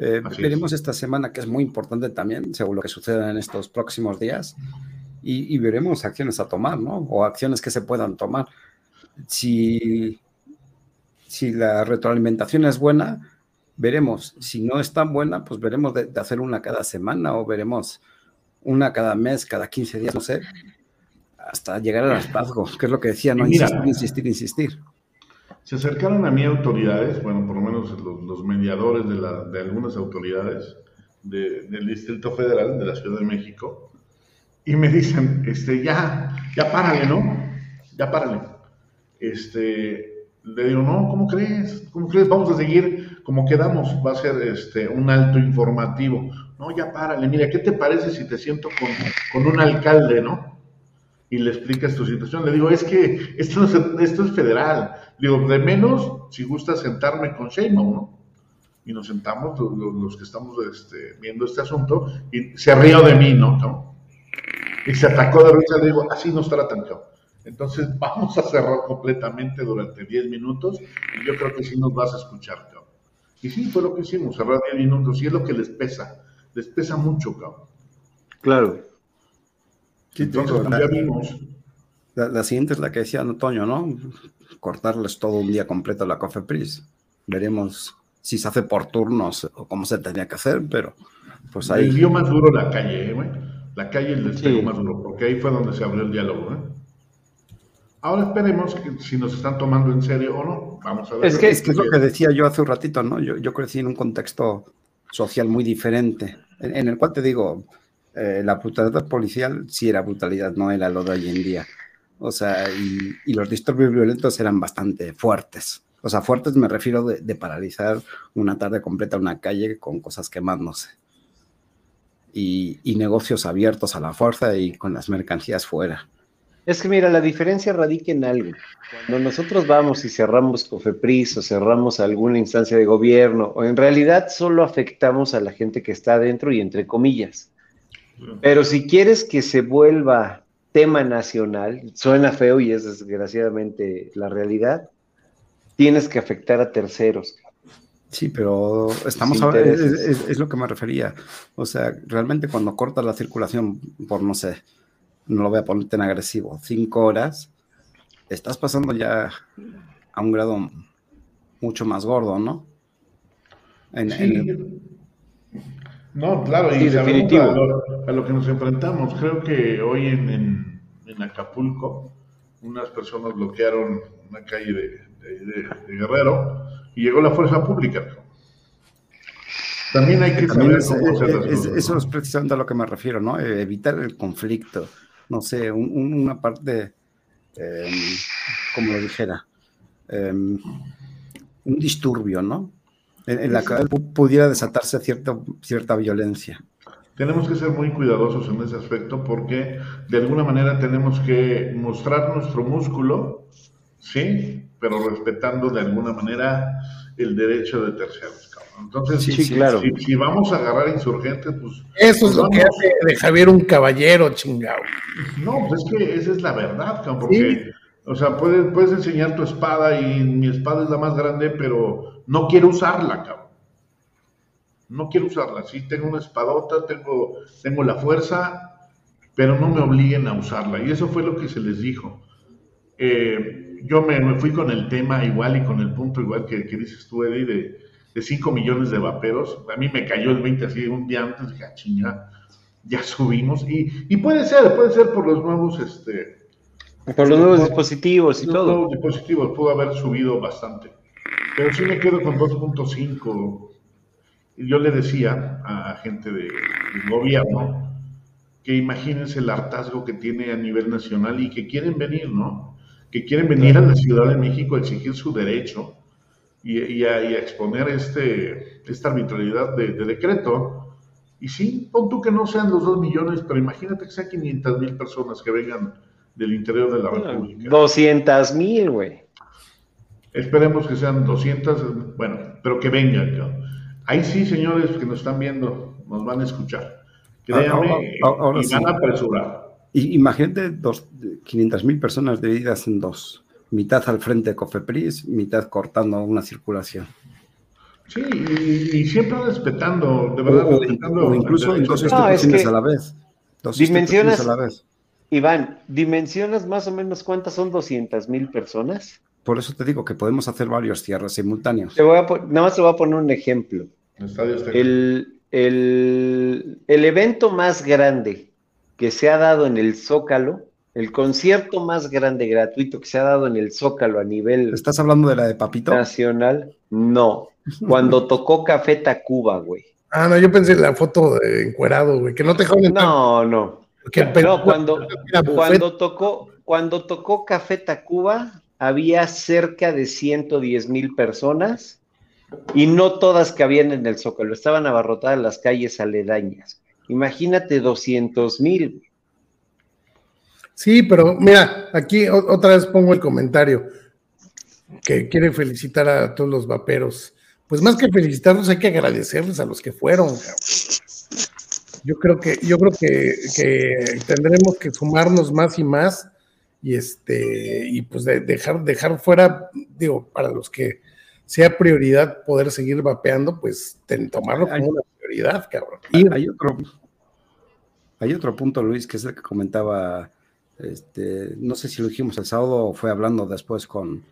Eh, veremos esta semana, que es muy importante también, según lo que suceda en estos próximos días, y, y veremos acciones a tomar, ¿no? O acciones que se puedan tomar si, si la retroalimentación es buena, veremos. Si no es tan buena, pues veremos de, hacer una cada semana o veremos una cada mes, cada 15 días, no sé, hasta llegar al hartazgo, que es lo que decía, no insistir, insistir, insistir. Se acercaron a mí autoridades, bueno, por lo menos los, mediadores de, la, de, algunas autoridades del Distrito Federal de la Ciudad de México, y me dicen, este, ya, ya párale, ¿no? Ya párale este, le digo, no, ¿cómo crees? ¿Cómo crees? Vamos a seguir como quedamos, va a ser este, un alto informativo. No, ya párale, mira, ¿qué te parece si te siento con, con un alcalde, no? Y le explicas tu situación. Le digo, es que esto, es, esto es federal. Le digo, de menos, si gusta sentarme con Sheinbaum, ¿no? Y nos sentamos los, los que estamos este, viendo este asunto y se rió de mí, ¿no? Y se atacó de risa. Le digo, así no estará tan claro. Entonces vamos a cerrar completamente durante 10 minutos y yo creo que sí nos vas a escuchar, cabrón. Y sí, fue lo que hicimos, cerrar 10 minutos y es lo que les pesa, les pesa mucho, cabrón. Claro. Entonces, ya vimos. La, siguiente es la que decía Antonio, ¿no? Cortarles todo un día completo la Cofepris. Veremos si se hace por turnos o cómo se tenía que hacer, pero pues ahí... Les dio más duro la calle, ¿eh, güey. La calle les pegó más duro, porque ahí fue donde se abrió el diálogo, ¿eh? Ahora esperemos que, si nos están tomando en serio o no. Vamos a ver. Es que es, lo que decía yo hace un ratito, ¿no? Yo, yo crecí en un contexto social muy diferente, en, el cual te digo, eh, la brutalidad policial sí era brutalidad, no era lo de hoy en día. O sea, y, los disturbios violentos eran bastante fuertes. O sea, fuertes me refiero de, de paralizar una tarde completa una calle con cosas quemándose. Y, y negocios abiertos a la fuerza y con las mercancías fuera. Es que mira, la diferencia radica en algo. Cuando nosotros vamos y cerramos Cofepris o cerramos alguna instancia de gobierno, o en realidad solo afectamos a la gente que está adentro y entre comillas. Pero si quieres que se vuelva tema nacional, suena feo y es desgraciadamente la realidad, tienes que afectar a terceros. Sí, pero estamos hablando, es, es, lo que me refería. O sea, realmente cuando cortas la circulación por, no sé, no lo voy a poner tan agresivo, cinco horas, estás pasando ya a un grado mucho más gordo, ¿no? No, claro, y definitivo. A lo, que nos enfrentamos. Creo que hoy en, Acapulco unas personas bloquearon una calle de, Guerrero y llegó la fuerza pública. También hay que saber cómo Eso es precisamente a lo que me refiero, ¿no? Evitar el conflicto no sé, una parte, em, como lo dijera, em, un disturbio, ¿no? En, la que pudiera desatarse cierta, cierta violencia. Tenemos que ser muy cuidadosos en ese aspecto porque de alguna manera tenemos que mostrar nuestro músculo, ¿sí? Pero respetando de alguna manera el derecho de terceros. Entonces, sí, claro. Si, vamos a agarrar insurgentes, pues. Eso es pues lo que hace de Javier un caballero, chingado. No, pues es que esa es la verdad, cabrón, porque, o sea, puedes, puedes enseñar tu espada y mi espada es la más grande, pero no quiero usarla, cabrón. No quiero usarla. Sí, tengo una espadota, tengo, tengo la fuerza, pero no me obliguen a usarla. Y eso fue lo que se les dijo. Eh, yo me, fui con el tema igual y con el punto igual que, que dices tú, Eddie, de, de 5 millones de vaperos. A mí me cayó el 20 así un día antes, dije, ah, chinga, ya subimos. Y, y, puede ser, puede ser por los nuevos, este... Por los nuevos dispositivos y los todo. Los nuevos dispositivos pudo haber subido bastante. Pero sí me quedo con 2.5. Yo le decía a gente de, del gobierno que imagínense el hartazgo que tiene a nivel nacional y que quieren venir, ¿no? Que quieren venir a la Ciudad de México a exigir su derecho y, a, exponer este, esta arbitrariedad de, decreto. Y sí, pon tú que no sean los 2 millones, pero imagínate que sean 500 mil personas que vengan del interior de la República. 200 mil, güey. Esperemos que sean 200, bueno, pero que vengan. Ahí sí, señores que nos están viendo, nos van a escuchar. Créanme, ahora, y van a apresurar. Imagínate 500 mil personas divididas en dos mitad al frente de Cofepris, mitad cortando una circulación. Sí, y, siempre respetando, de verdad, o, respetando. incluso en dos instituciones a la vez. Dos dimensionas, a la vez. Iván, ¿dimensionas más o menos cuántas son 200 mil personas? Por eso te digo que podemos hacer varios cierres simultáneos. Te voy a, nada más te voy a poner un ejemplo. El, el, el evento más grande que se ha dado en el Zócalo el concierto más grande gratuito que se ha dado en el Zócalo a nivel. ¿Estás hablando de la de Papito? Nacional. No. Cuando tocó Café Tacuba, güey. Ah, no, yo pensé en la foto de encuerado, güey, que no te joden. No, no. no, cuando, cuando tocó, cuando tocó Café Tacuba, había cerca de 110 mil personas y no todas cabían en el Zócalo, estaban abarrotadas las calles aledañas. Imagínate 200 mil. Sí, pero mira, aquí otra vez pongo el comentario que quiere felicitar a todos los vaperos. Pues más que felicitarlos, hay que agradecerles a los que fueron. Yo creo que, yo creo que, tendremos que sumarnos más y más y este, y pues dejar, dejar fuera, digo, para los que sea prioridad poder seguir vapeando, pues tomarlo como una prioridad, cabrón. hay otro, hay otro punto, Luis, que es el que comentaba este, no sé si lo dijimos el sábado o fue hablando después con,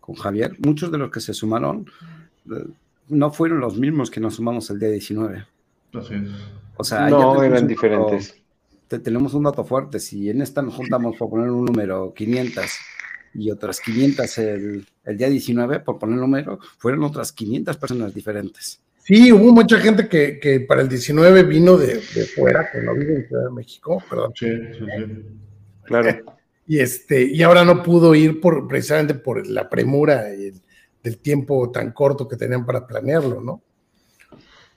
con Javier. Muchos de los que se sumaron eh, no fueron los mismos que nos sumamos el día 19. O sea, no, eran diferentes. tenemos un dato fuerte. Si en esta nos juntamos por poner un número 500 y otras 500 el, el día 19, por poner un número, fueron otras 500 personas diferentes. Sí, hubo mucha gente que, que para el 19 vino de, de, fuera, que no vive en Ciudad de México, perdón. Sí, sí, sí. Claro. Y, este, y ahora no pudo ir por, precisamente por la premura y del tiempo tan corto que tenían para planearlo, ¿no?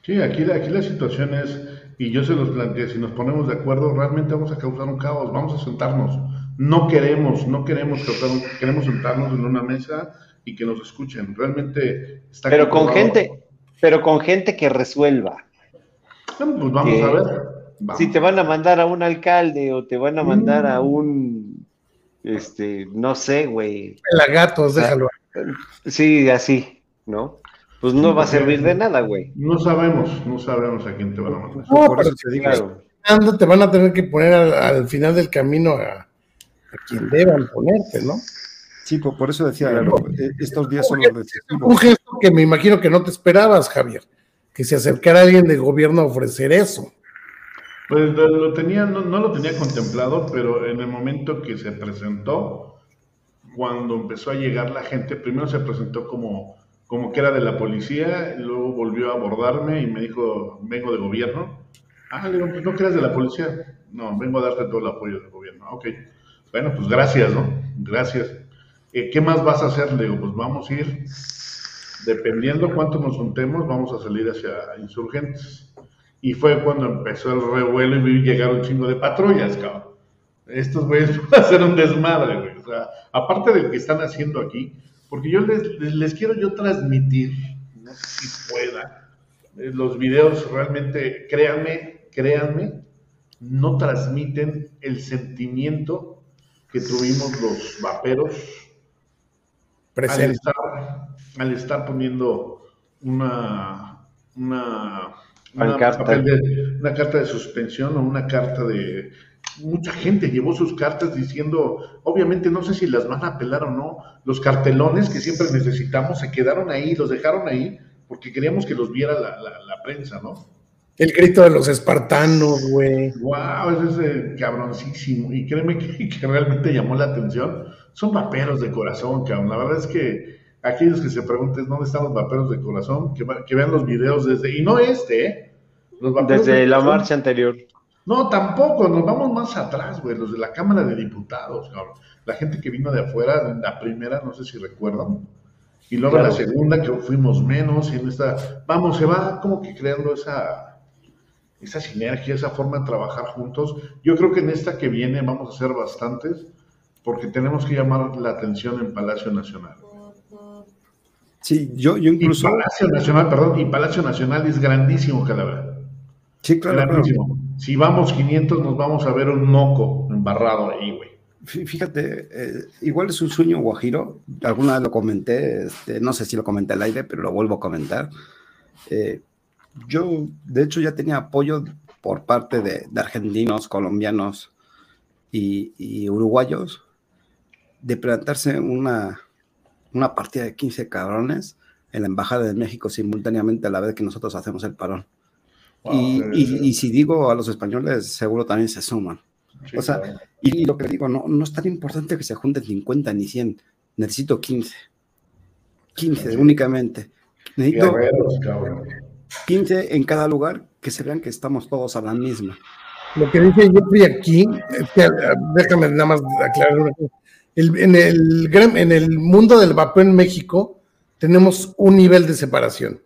Sí, aquí, aquí la situación es, y yo se los planteé, si nos ponemos de acuerdo, realmente vamos a causar un caos, vamos a sentarnos. No queremos, no queremos causar queremos sentarnos en una mesa y que nos escuchen. Realmente está Pero con gente, pero con gente que resuelva. pues vamos a ver. Si te van a mandar a un alcalde o te van a mandar a mm. un, este, no sé, güey. gatos, déjalo. Sí, así, ¿no? Pues no va a servir de nada, güey. No sabemos, no sabemos a quién te van a mandar. No, pero te, claro. te van a tener que poner al, final del camino a, quien deban ponerte, ¿no? Sí, por, eso decía, eh, estos días son los decisivos. Un gesto que me imagino que no te esperabas, Javier, que se acercara alguien del gobierno a ofrecer eso. Pues lo tenía, no, lo tenía contemplado, pero en el momento que se presentó, cuando empezó a llegar la gente, primero se presentó como, como que era de la policía, luego volvió a abordarme y me dijo, vengo de gobierno. Ah, le digo, pues no que de la policía. No, vengo a darte todo el apoyo del gobierno. Ah, ok. Bueno, pues gracias, ¿no? Gracias. Eh, ¿Qué más vas a hacer? Le digo, pues vamos a ir, dependiendo cuánto nos juntemos, vamos a salir hacia insurgentes. Y fue cuando empezó el revuelo y vi llegar un chingo de patrullas, cabrón. Estos güeyes van a hacer un desmadre, güey. O sea, aparte de lo que están haciendo aquí, porque yo les, les, quiero yo transmitir, no sé si pueda, eh, los videos realmente, créanme, créanme, no transmiten el sentimiento que tuvimos los vaperos al estar, al estar poniendo una, una una, carta. De, una carta de suspensión o una carta de... Mucha gente llevó sus cartas diciendo, obviamente no sé si las van a apelar o no, los cartelones que siempre necesitamos se quedaron ahí, los dejaron ahí porque queríamos que los viera la, la, prensa, ¿no? El grito de los espartanos, güey. Wow, ese es cabroncísimo. Y créeme que, que, realmente llamó la atención. Son paperos de corazón, cabrón. La verdad es que aquellos que se pregunten dónde están los vaperos de corazón, que, vean los videos desde, y no este, ¿eh? desde la marcha anterior. No, tampoco, nos vamos más atrás, güey, los de la Cámara de Diputados, cabrón. La gente que vino de afuera, la primera, no sé si recuerdan, y luego la segunda, que fuimos menos, y en esta, vamos, se va como que creando esa, esa sinergia, esa forma de trabajar juntos. Yo creo que en esta que viene vamos a hacer bastantes, porque tenemos que llamar la atención en Palacio Nacional. Sí, yo, yo incluso. Y Palacio Nacional, perdón, y Palacio Nacional es grandísimo, Calavera. Sí, claro. Grandísimo. Si vamos 500, nos vamos a ver un moco embarrado ahí, güey. Fíjate, eh, igual es un sueño guajiro. Alguna vez lo comenté, este, no sé si lo comenté al aire, pero lo vuelvo a comentar. Eh, yo, de hecho, ya tenía apoyo por parte de, argentinos, colombianos y, y uruguayos de plantarse una, una partida de 15 cabrones en la Embajada de México simultáneamente a la vez que nosotros hacemos el parón. y, y, si digo a los españoles, seguro también se suman. o sea, y lo que digo, no, no es tan importante que se junten 50 ni 100, necesito 15. 15 únicamente. Necesito 15 en cada lugar que se vean que estamos todos a la misma. Lo que dice Jeffrey aquí, déjame nada más aclarar una cosa en, el, en el mundo del vapor en México tenemos un nivel de separación.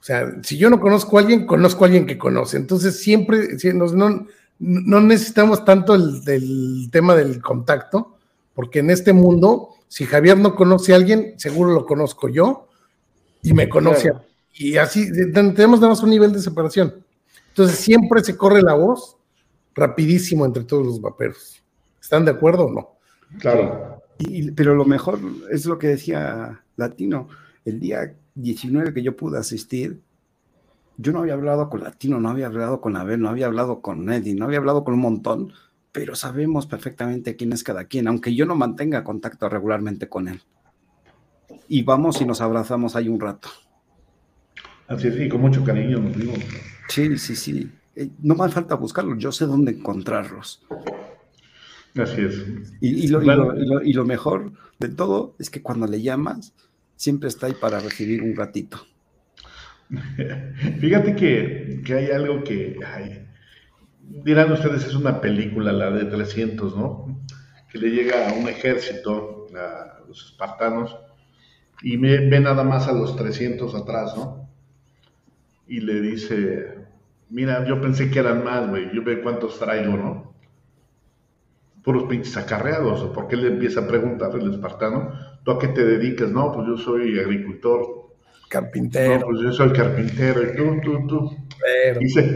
O sea, si yo no conozco a alguien, conozco a alguien que conoce. Entonces, siempre no, no necesitamos tanto el, tema del contacto, porque en este mundo, si Javier no conoce a alguien, seguro lo conozco yo y me conoce. Y así tenemos nada más un nivel de separación. Entonces, siempre se corre la voz rapidísimo entre todos los vaperos. ¿Están de acuerdo o no? Claro. pero lo mejor es lo que decía Latino. El día 19 que yo pude asistir, yo no había hablado con Latino, no había hablado con Abel, no había hablado con Eddie, no había hablado con un montón, pero sabemos perfectamente quién es cada quien, aunque yo no mantenga contacto regularmente con él. Y vamos y nos abrazamos ahí un rato. Así es, y con mucho cariño nos vimos. Sí, sí, sí. Eh, no me falta buscarlos, yo sé dónde encontrarlos. Así es. Y, lo, mejor de todo es que cuando le llamas, siempre está ahí para recibir un ratito. Fíjate que, hay algo que dirán ustedes, es una película, la de 300, ¿no? Que le llega a un ejército, a los espartanos, y me, ve nada más a los 300 atrás, ¿no? Y le dice, mira, yo pensé que eran más, güey, yo ve cuántos traigo, ¿no? Puros pinches acarreados, o porque él empieza a preguntar el espartano, ¿tú a qué te dedicas? No, pues yo soy agricultor. Carpintero. No, pues yo soy carpintero, y tú, tú, tú.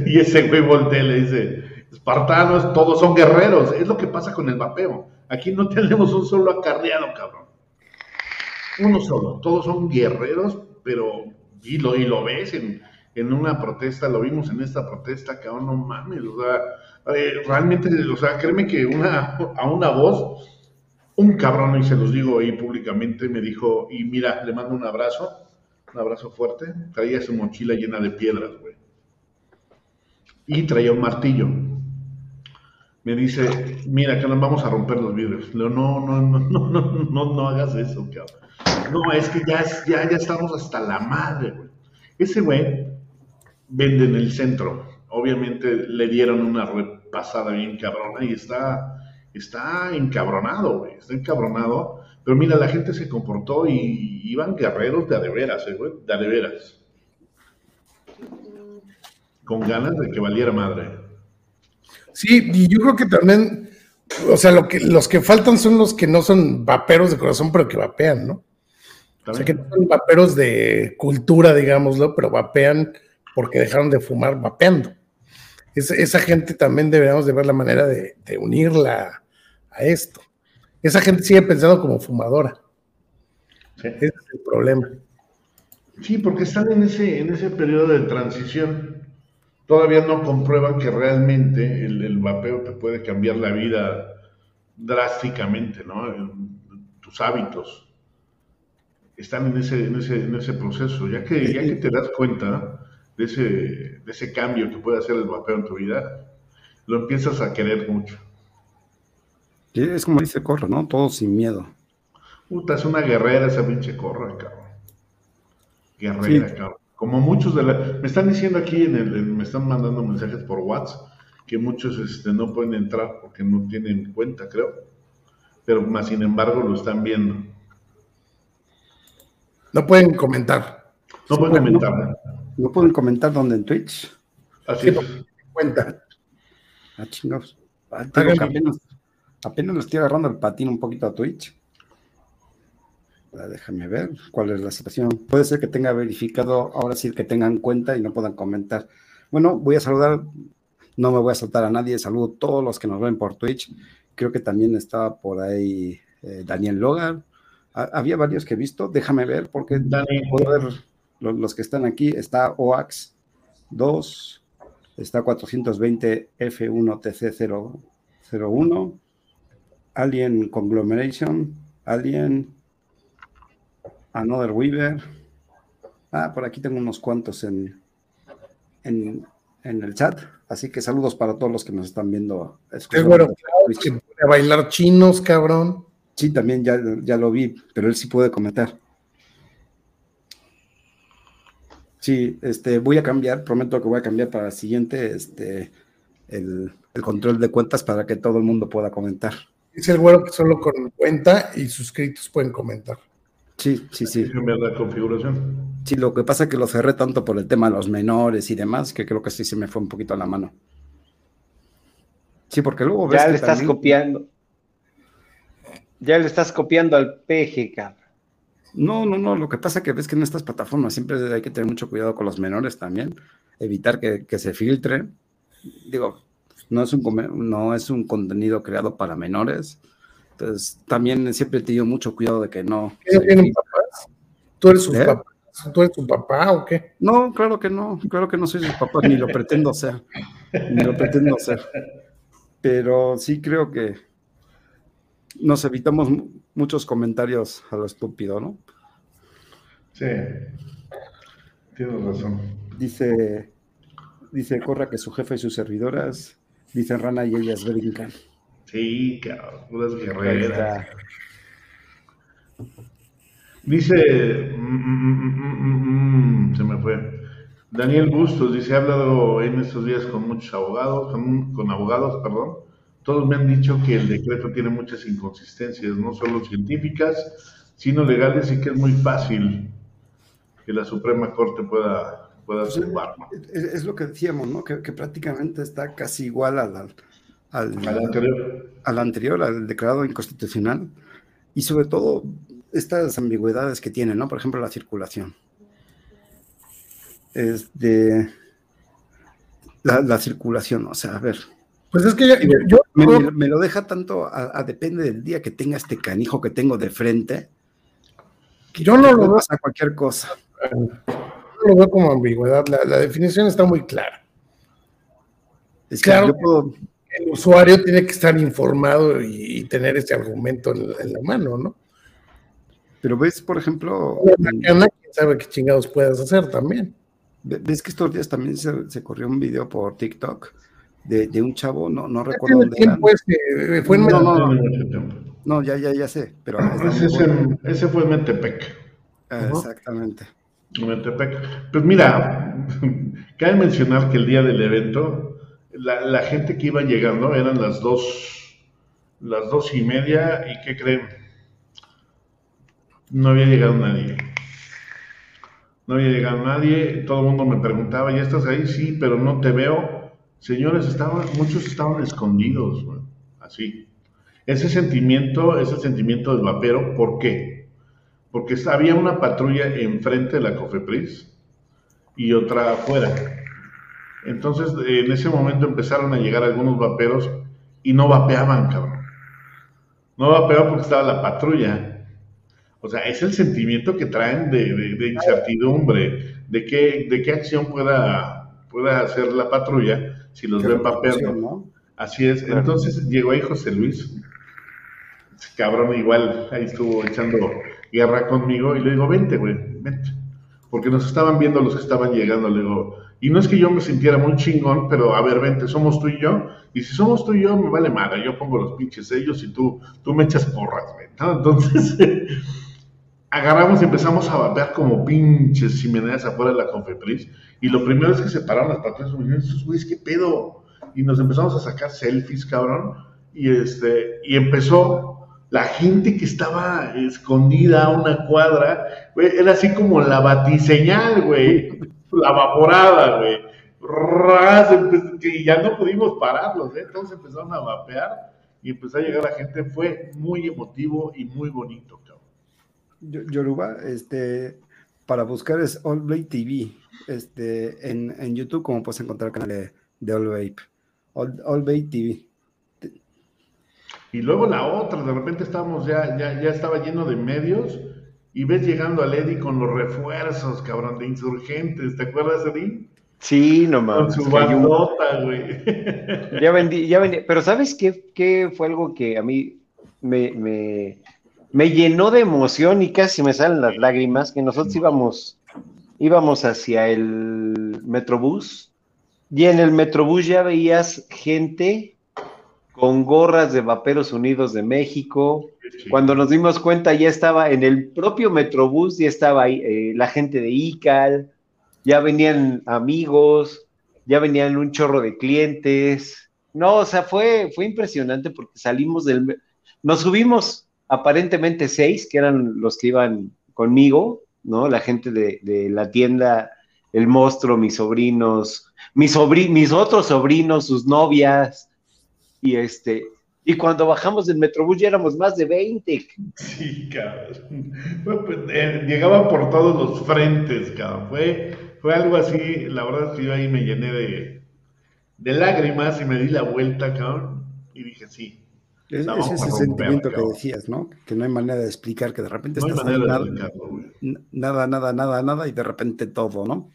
Y, ese güey voltea y le dice, espartanos, todos son guerreros, es lo que pasa con el vapeo. Aquí no tenemos un solo acarreado, cabrón. Uno solo, todos son guerreros, pero, y lo, y lo ves en, en una protesta, lo vimos en esta protesta, cabrón, no mames, o sea, eh, realmente, o sea, créeme que una, a una voz, un cabrón, y se los digo ahí públicamente, me dijo, y mira, le mando un abrazo, un abrazo fuerte, traía su mochila llena de piedras, güey. Y traía un martillo. Me dice, mira, que vamos a romper los vidrios. Le digo, no, no, no, no, no, no, no hagas eso, cabrón. No, es que ya, ya, ya estamos hasta la madre, güey. Ese güey vende en el centro. Obviamente le dieron una pasada bien cabrona y está, está encabronado, está encabronado. Pero mira, la gente se comportó y iban guerreros de adeveras, eh, güey, de adeveras. Con ganas de que valiera madre. Sí, y yo creo que también, o sea, lo que, los que faltan son los que no son vaperos de corazón, pero que vapean, ¿no? O sea, que no son vaperos de cultura, digámoslo, pero vapean porque dejaron de fumar vapeando esa gente también deberíamos de ver la manera de, unirla a esto. Esa gente sigue pensando como fumadora. Ese es el problema. Sí, porque están en ese, en ese periodo de transición. Todavía no comprueban que realmente el, el vapeo te puede cambiar la vida drásticamente, ¿no? Tus hábitos están en ese, en ese, en ese proceso. Ya que, ya que te das cuenta de ese, de ese cambio que puede hacer el vapeo en tu vida, lo empiezas a querer mucho. es como dice Corra, ¿no? Todo sin miedo. Puta, es una guerrera esa pinche Corra, cabrón. Guerrera, cabrón. Como muchos de la... Me están diciendo aquí, en el, me están mandando mensajes por WhatsApp, que muchos este, no pueden entrar porque no tienen cuenta, creo. Pero más sin embargo lo están viendo. No pueden comentar. No pueden comentar. No, pueden comentar donde en Twitch. Así es. Cuenta. Ah, chingados. Ah, apenas, apenas le estoy agarrando el patín un poquito a Twitch. Ah, déjame ver cuál es la situación. Puede ser que tenga verificado, ahora sí que tengan cuenta y no puedan comentar. Bueno, voy a saludar, no me voy a saltar a nadie, saludo a todos los que nos ven por Twitch. Creo que también estaba por ahí eh, Daniel Logan, había varios que he visto, déjame ver, porque puedo ver los, que están aquí. Está OAX 2, está 420 F1 TC001, Alien Conglomeration, Alien, Another Weaver. Ah, por aquí tengo unos cuantos en, en, el chat. Así que saludos para todos los que nos están viendo. Es bueno, que bailar chinos, cabrón. Sí, también ya, ya lo vi, pero él sí puede comentar. Sí, este, voy a cambiar, prometo que voy a cambiar para el siguiente, este, el, control de cuentas para que todo el mundo pueda comentar. Dice el güero que solo con cuenta y suscritos pueden comentar. Sí, sí, sí. Cambiar la configuración. Sí, lo que pasa es que lo cerré tanto por el tema de los menores y demás, que creo que sí se me fue un poquito a la mano. Sí, porque luego ves. Ya le estás copiando. Ya le estás copiando al peje, cabrón. No, no, no. Lo que pasa es que ves que en estas plataformas siempre hay que tener mucho cuidado con los menores también. Evitar que, se filtre. Digo, no es, un, no es un contenido creado para menores. Entonces, también siempre he tenido mucho cuidado de que no. tienen papás? ¿Tú eres su ¿Eh? papá? ¿Tú eres su papá o qué? No, claro que no. Claro que no soy su papá, ni lo pretendo ser. Ni lo pretendo ser. Pero sí creo que nos evitamos muchos comentarios a lo estúpido, ¿no? Sí, tienes razón. Dice, dice Corra que su jefe y sus servidoras, dice Rana y ellas brincan. Sí, cabrón, puras guerreras. Dice, mm, mm, mm, se me fue. Daniel Bustos dice, he hablado en estos días con muchos abogados, con, con abogados, perdón, todos me han dicho que el decreto tiene muchas inconsistencias, no solo científicas, sino legales y que es muy fácil que la Suprema Corte pueda, pueda pues, Es, lo que decíamos, ¿no? Que, prácticamente está casi igual al, al, anterior. al anterior, al declarado inconstitucional. Y sobre todo estas ambigüedades que tiene, ¿no? Por ejemplo, la circulación. Es de la, la circulación, o sea, a ver, pues es que yo, me, lo deja tanto a, depende del día que tenga este canijo que tengo de frente. yo no lo veo a cualquier cosa. No lo veo como ambigüedad. La, definición está muy clara. Es claro, el usuario tiene que estar informado y, tener ese argumento en, la mano, ¿no? Pero ves, por ejemplo. quién sabe qué chingados puedes hacer también. Ves que estos días también se, se corrió un video por TikTok de, un chavo, no, no recuerdo dónde era. fue en no, no, no, ya, ya, ya sé, pero... ese, fue en Metepec. Ah, exactamente. Metepec. Pues mira, cabe mencionar que el día del evento, la, la, gente que iba llegando eran las dos, las dos y media, y ¿qué creen? No había llegado nadie. No había llegado nadie, todo el mundo me preguntaba, ¿ya estás ahí? Sí, pero no te veo Señores, estaban, muchos estaban escondidos, así. Ese sentimiento, ese sentimiento del vapero, ¿por qué? Porque había una patrulla enfrente de la Cofepris y otra afuera. Entonces, en ese momento empezaron a llegar algunos vaperos y no vapeaban, cabrón. No vapeaban porque estaba la patrulla. O sea, es el sentimiento que traen de, incertidumbre, de qué, de qué acción pueda, pueda hacer la patrulla si los ven papeando. Así es. Entonces llegó ahí José Luis, cabrón igual, ahí estuvo echando guerra conmigo y le digo, vente, güey, vente. Porque nos estaban viendo los que estaban llegando, le digo, y no es que yo me sintiera muy chingón, pero a ver, vente, somos tú y yo, y si somos tú y yo, me vale madre, yo pongo los pinches sellos y tú, tú me echas porras, güey, Entonces, agarramos y empezamos a vapear como pinches chimeneas afuera de la Confepris, y lo primero es que se pararon las patrullas y güeyes, ¿qué pedo? Y nos empezamos a sacar selfies, cabrón, y este, y empezó la gente que estaba escondida a una cuadra, güey, era así como la batiseñal, güey, la vaporada, güey. Y ya no pudimos pararlos, ¿eh? entonces empezaron a vapear y empezó a llegar la gente, fue muy emotivo y muy bonito, cabrón. Yoruba, este, para buscar es All TV, este, en, YouTube, como puedes encontrar el canal de, de All Vape, All, TV. Y luego la otra, de repente estábamos ya, ya, ya estaba lleno de medios y ves llegando a Lady con los refuerzos, cabrón, de insurgentes. ¿Te acuerdas, Eddie? Sí, no mames. Con su bandota, güey. Ya vendí, ya vendí. Pero ¿sabes qué, qué fue algo que a mí me, me, me, llenó de emoción y casi me salen las lágrimas? Que nosotros íbamos, íbamos hacia el Metrobús y en el Metrobús ya veías gente con gorras de Vaperos Unidos de México. Cuando nos dimos cuenta ya estaba en el propio Metrobús, ya estaba ahí, eh, la gente de ICAL, ya venían amigos, ya venían un chorro de clientes. No, o sea, fue, fue impresionante porque salimos del... Nos subimos aparentemente seis, que eran los que iban conmigo, ¿no? La gente de, la tienda, el monstruo, mis sobrinos, mis, otros sobrinos, sus novias, y este, y cuando bajamos del Metrobús ya éramos más de 20. Sí, cabrón. Pues, eh, por todos los frentes, cabrón. Fue, fue algo así, la verdad es que yo ahí me llené de, de lágrimas y me di la vuelta, cabrón, y dije, sí. Es, ese sentimiento que decías, ¿no? Que no hay manera de explicar, que de repente no estás nada, nada, nada, nada, nada, y de repente todo, ¿no?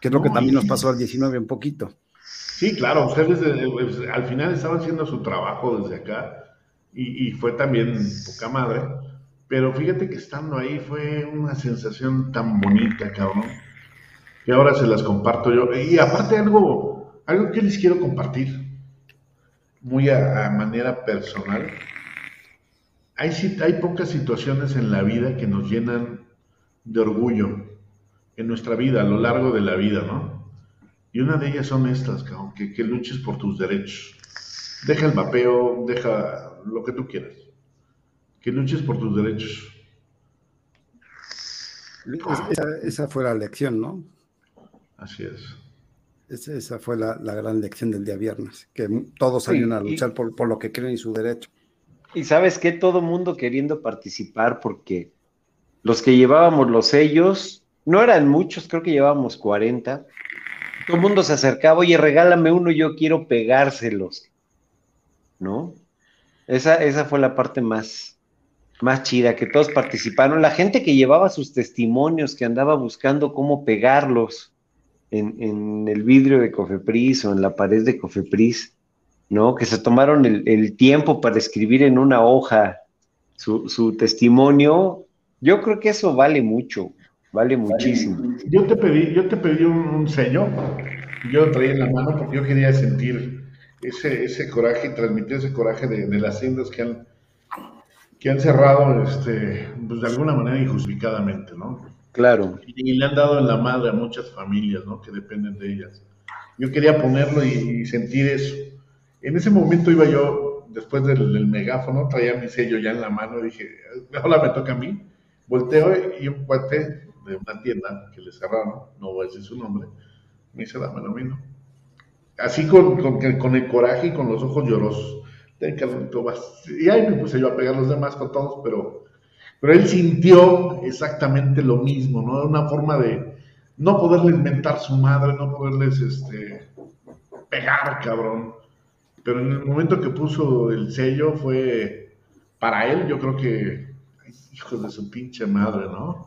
Que es lo que también nos pasó al 19 un poquito. Sí, claro, ustedes eh, pues, al final estaban haciendo su trabajo desde acá y, fue también poca madre, pero fíjate que estando ahí fue una sensación tan bonita, cabrón, que ahora se las comparto yo. Y aparte algo, algo que les quiero compartir, muy a, manera personal, hay, hay pocas situaciones en la vida que nos llenan de orgullo en nuestra vida, a lo largo de la vida, ¿no? Y una de ellas son estas, que, que luches por tus derechos. Deja el vapeo, deja lo que tú quieras. Que luches por tus derechos. Esa, fue la lección, ¿no? Así es. Esa, fue la, gran lección del día viernes, que todos salieron a luchar por, por, lo que creen y su derecho. Y sabes que todo mundo queriendo participar porque los que llevábamos los sellos, no eran muchos, creo que llevábamos 40, todo el mundo se acercaba, oye, regálame uno, yo quiero pegárselos. ¿No? Esa, esa fue la parte más, más chida, que todos participaron. La gente que llevaba sus testimonios, que andaba buscando cómo pegarlos en, el vidrio de Cofepris o en la pared de Cofepris, ¿no? Que se tomaron el, tiempo para escribir en una hoja su, su testimonio. Yo creo que eso vale mucho. Vale muchísimo. Yo te pedí, yo te pedí un, sello, yo lo traía en la mano porque yo quería sentir ese, ese coraje y transmitir ese coraje de, las tiendas que han, que han cerrado este, pues de alguna manera injustificadamente, ¿no? Claro. Y, le han dado en la madre a muchas familias, ¿no? Que dependen de ellas. Yo quería ponerlo y, sentir eso. En ese momento iba yo, después del, megáfono, traía mi sello ya en la mano y dije, ahora me toca a mí. Volteo y un cuate de una tienda que le cerraron, no voy a decir su nombre, me dice, dame lo mismo. Así con, con, el coraje y con los ojos llorosos. Y ahí me puse yo a pegar los demás con todos, pero, pero él sintió exactamente lo mismo, ¿no? Una forma de no poderles mentar su madre, no poderles este, pegar, cabrón. Pero en el momento que puso el sello fue para él, yo creo que hijos de su pinche madre, ¿no?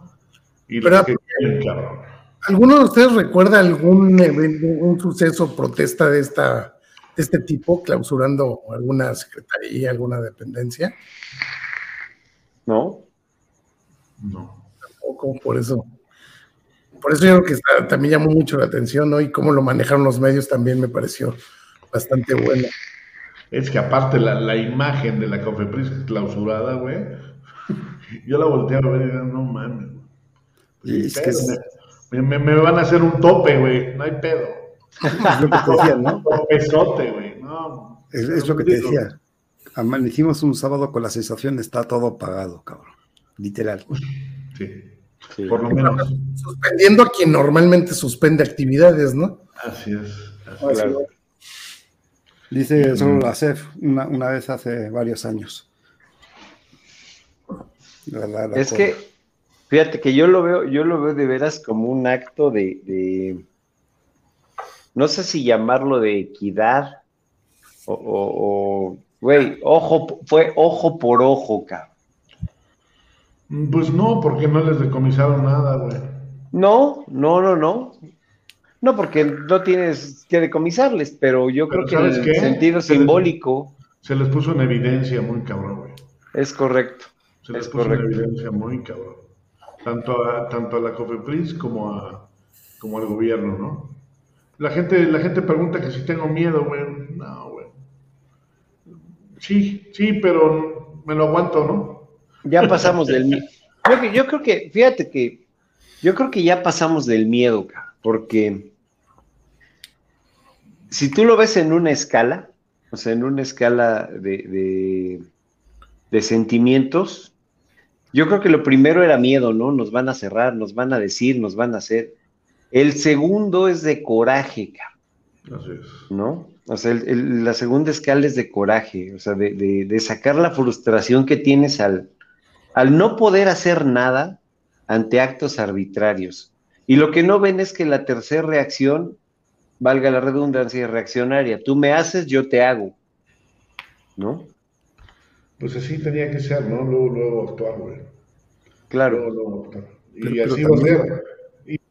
Y Pero, que cabrón. ¿Alguno de ustedes recuerda algún evento, un suceso, protesta de esta de este tipo, clausurando alguna secretaría, alguna dependencia? No. No. Tampoco, por eso. Por eso yo creo que también llamó mucho la atención, ¿no? Y cómo lo manejaron los medios también me pareció bastante bueno. Es que aparte la, la imagen de la Cofepris clausurada, güey, yo la volteé a ver y dije, no mames. es que me, me, van a hacer un tope, güey, no hay pedo. Es lo que te decía, ¿no? Pesote, güey, no. Es, lo que te decía. Amanecimos un sábado con la sensación de está todo pagado, cabrón. Literal. Sí. Por lo menos. Suspendiendo a quien normalmente suspende actividades, ¿no? Así es. claro. Dice solo la CEF una, una vez hace varios años. es que, fíjate que yo lo veo, yo lo veo de veras como un acto de, no sé si llamarlo de equidad o, güey, ojo, fue ojo por ojo, cabrón. Pues no, porque no les decomisaron nada, güey. No, no, no, no. No, porque no tienes que decomisarles, pero yo creo que en el sentido simbólico. se les puso en evidencia muy cabrón, güey. Es correcto. Se les puso en evidencia muy cabrón. Tanto a, tanto a la COFEPRIS como, a, como al gobierno, ¿no? La gente, la gente pregunta que si tengo miedo, güey. No, güey. Sí, sí, pero me lo aguanto, ¿no? Ya pasamos del miedo. Yo, yo creo que, fíjate que, yo creo que ya pasamos del miedo, porque si tú lo ves en una escala, o sea, en una escala de, sentimientos, yo creo que lo primero era miedo, ¿no? Nos van a cerrar, nos van a decir, nos van a hacer. El segundo es de coraje, Así es. ¿no? O sea, la segunda escala es de coraje, o sea, de, sacar la frustración que tienes al, al no poder hacer nada ante actos arbitrarios. Y lo que no ven es que la tercera reacción, valga la redundancia, es reaccionaria. Tú me haces, yo te hago. ¿No? Pues así tenía que ser, ¿no? Luego, luego actuar, güey. Claro. Y así va a ser.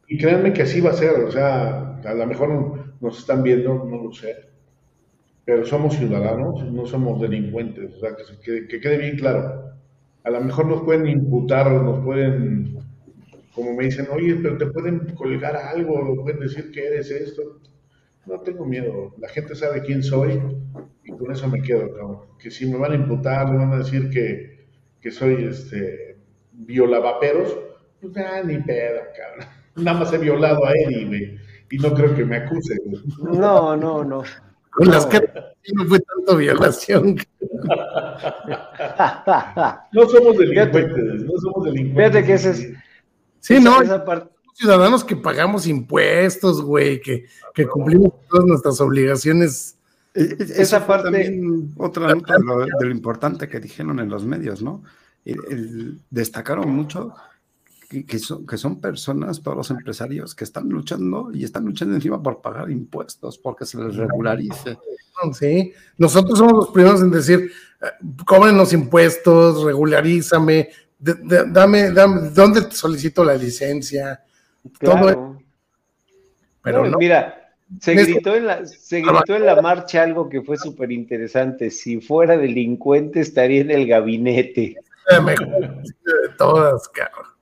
Y, créanme que así va a ser. O sea, a lo mejor nos están viendo, no lo sé. Pero somos ciudadanos, no somos delincuentes. O sea, que, que quede bien claro. A lo mejor nos pueden imputar, nos pueden como me dicen, oye, pero te pueden colgar algo, lo pueden decir que eres esto. No tengo miedo, la gente sabe quién soy y con eso me quedo, cabrón. Que si me van a imputar, me van a decir que, que soy este violavaperos, pues ya ni pedo, cabrón. Nada más he violado a él y, no creo que me acuse. No, no, no. Con las que no fue tanto violación. no somos delincuentes, no somos delincuentes. Fíjate que ese es, Sí, no. Ciudadanos que pagamos impuestos, güey, que, que cumplimos todas nuestras obligaciones. Esa parte. También otra nota de lo, importante que dijeron en los medios, ¿no? destacaron mucho que, son, que son personas, todos los empresarios, que están luchando y están luchando encima por pagar impuestos, porque se les regularice. Sí, nosotros somos los primeros en decir, eh, cobren los impuestos, regularízame, dame, dame, ¿dónde te solicito la licencia? Todo. Pero no, Mira, se gritó, en la, se gritó en la marcha algo que fue súper interesante. Si fuera delincuente, estaría en el gabinete. de todas, cabrón.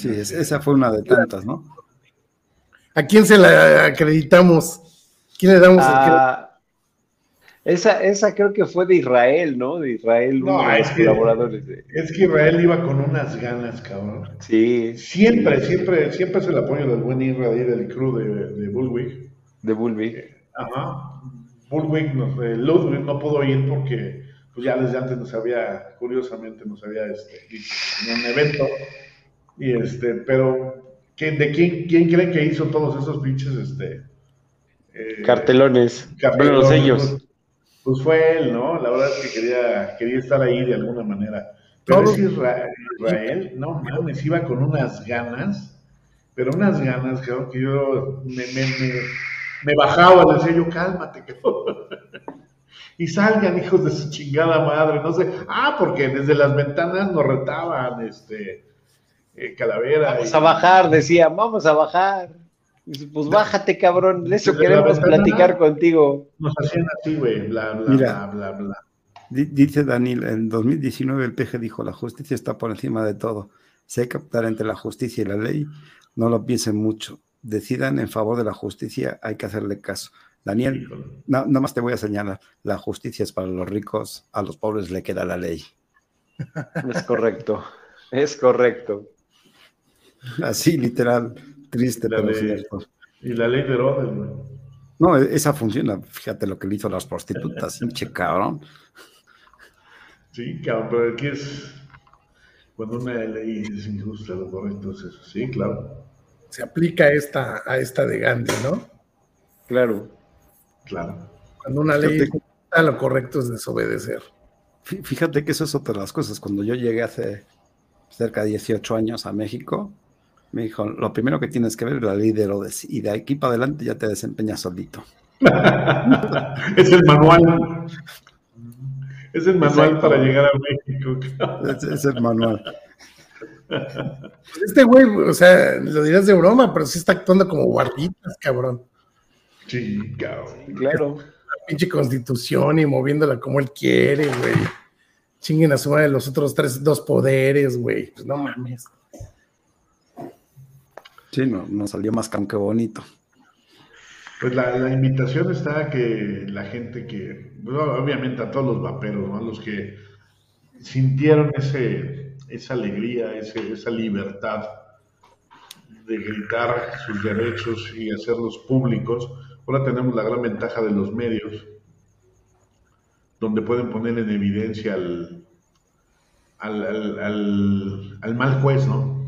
Sí, esa fue una de tantas, ¿no? ¿A quién se la acreditamos? ¿Quién le damos a, esa, esa creo que fue de Israel, ¿no? De Israel, no, uno de los colaboradores. Es que Israel iba con unas ganas, cabrón. Sí. Siempre, siempre, siempre se le apoyo del buen Israel del crew de, de Bullwig. De Bullwig. Eh, ajá. Bullwig, no, eh, Ludwig no pudo ir porque pues ya desde antes nos había, curiosamente nos había este, en un evento. Y este, pero ¿de quién, quién creen que hizo todos esos pinches este, eh, cartelones? cartelones? los sellos. Pues fue él, ¿no? La verdad es que quería, quería estar ahí de alguna manera. Pero es Israel, no mames, iba con unas ganas, pero unas ganas, creo que yo me, me, me, bajaba, le decía yo, cálmate, y salgan hijos de su chingada madre, no sé. Ah, porque desde las ventanas nos retaban, este, eh, calavera. Vamos a bajar, decía, vamos a bajar. Pues bájate, cabrón, de eso queremos platicar contigo. Nos hacían así, güey, bla, bla, bla, bla, bla. Dice Daniel, en 2019 el PG dijo, la justicia está por encima de todo. Si hay que optar entre la justicia y la ley, no lo piensen mucho. Decidan en favor de la justicia, hay que hacerle caso. Daniel, nada más te voy a señalar, la justicia es para los ricos, a los pobres le queda la ley. Es correcto, es correcto. Así, literal, triste, pero cierto. Y la ley de Herodes, No, esa funciona. Fíjate lo que le hizo a las prostitutas, pinche cabrón. Sí, cabrón, pero aquí es cuando una ley es injusta, lo correcto es eso. Sí, claro. Se aplica esta, a esta de Gandhi, ¿no? Claro. Claro. Cuando una ley está, lo correcto es desobedecer. Fíjate que eso es otra de las cosas. Cuando yo llegué hace cerca de 18 años a México, me dijo, lo primero que tienes que ver es la ley de Herodes y de aquí para adelante ya te desempeñas solito. es el manual. Es el manual para llegar a México. es, el manual. Pues este güey, o sea, lo dirás de broma, pero sí está actuando como guarditas, cabrón. Sí, cabrón. Claro. La pinche constitución y moviéndola como él quiere, güey. Chinguen a su madre los otros tres, dos poderes, güey. Pues no mames. Sí, no, salió más que bonito. Pues la, invitación está que la gente que, obviamente a todos los vaperos, ¿no? los que sintieron ese, esa alegría, esa libertad de gritar sus derechos y hacerlos públicos, ahora tenemos la gran ventaja de los medios, donde pueden poner en evidencia al, al, al mal juez, ¿no?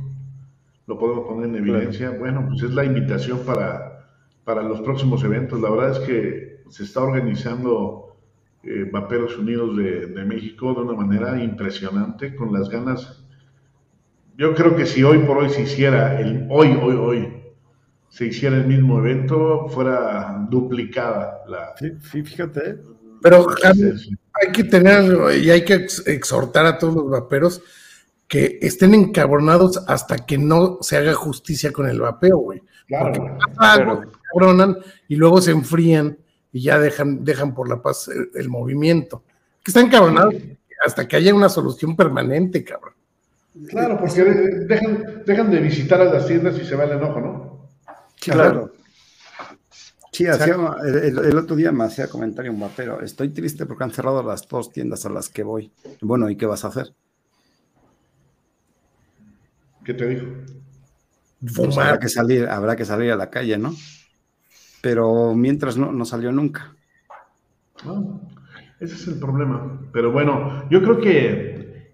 Lo podemos poner en evidencia. Bueno, pues es la invitación para, para los próximos eventos. La verdad es que se está organizando eh, Vaperos Unidos de, México de una manera impresionante, con las ganas. Yo creo que si hoy por hoy se hiciera, el, hoy, hoy, hoy, se hiciera el mismo evento, fuera duplicada la... Sí, fíjate. Pero hay que tener y hay que exhortar a todos los vaperos que estén encabronados hasta que no se haga justicia con el vapeo, güey. Porque pasa algo, se cabronan y luego se enfrían y ya dejan, dejan por la paz el, movimiento. Que están encabronados hasta que haya una solución permanente, cabrón. Claro, porque dejan, dejan de visitar a las tiendas y se va el enojo, ¿no? Claro. Sí, el, el, otro día me hacía comentario un vapero. Estoy triste porque han cerrado las dos tiendas a las que voy. Bueno, ¿y qué vas a hacer? ¿Qué te dijo? Pues habrá, que salir, habrá que salir a la calle, ¿no? Pero mientras no, no salió nunca. Ah, ese es el problema. Pero bueno, yo creo que,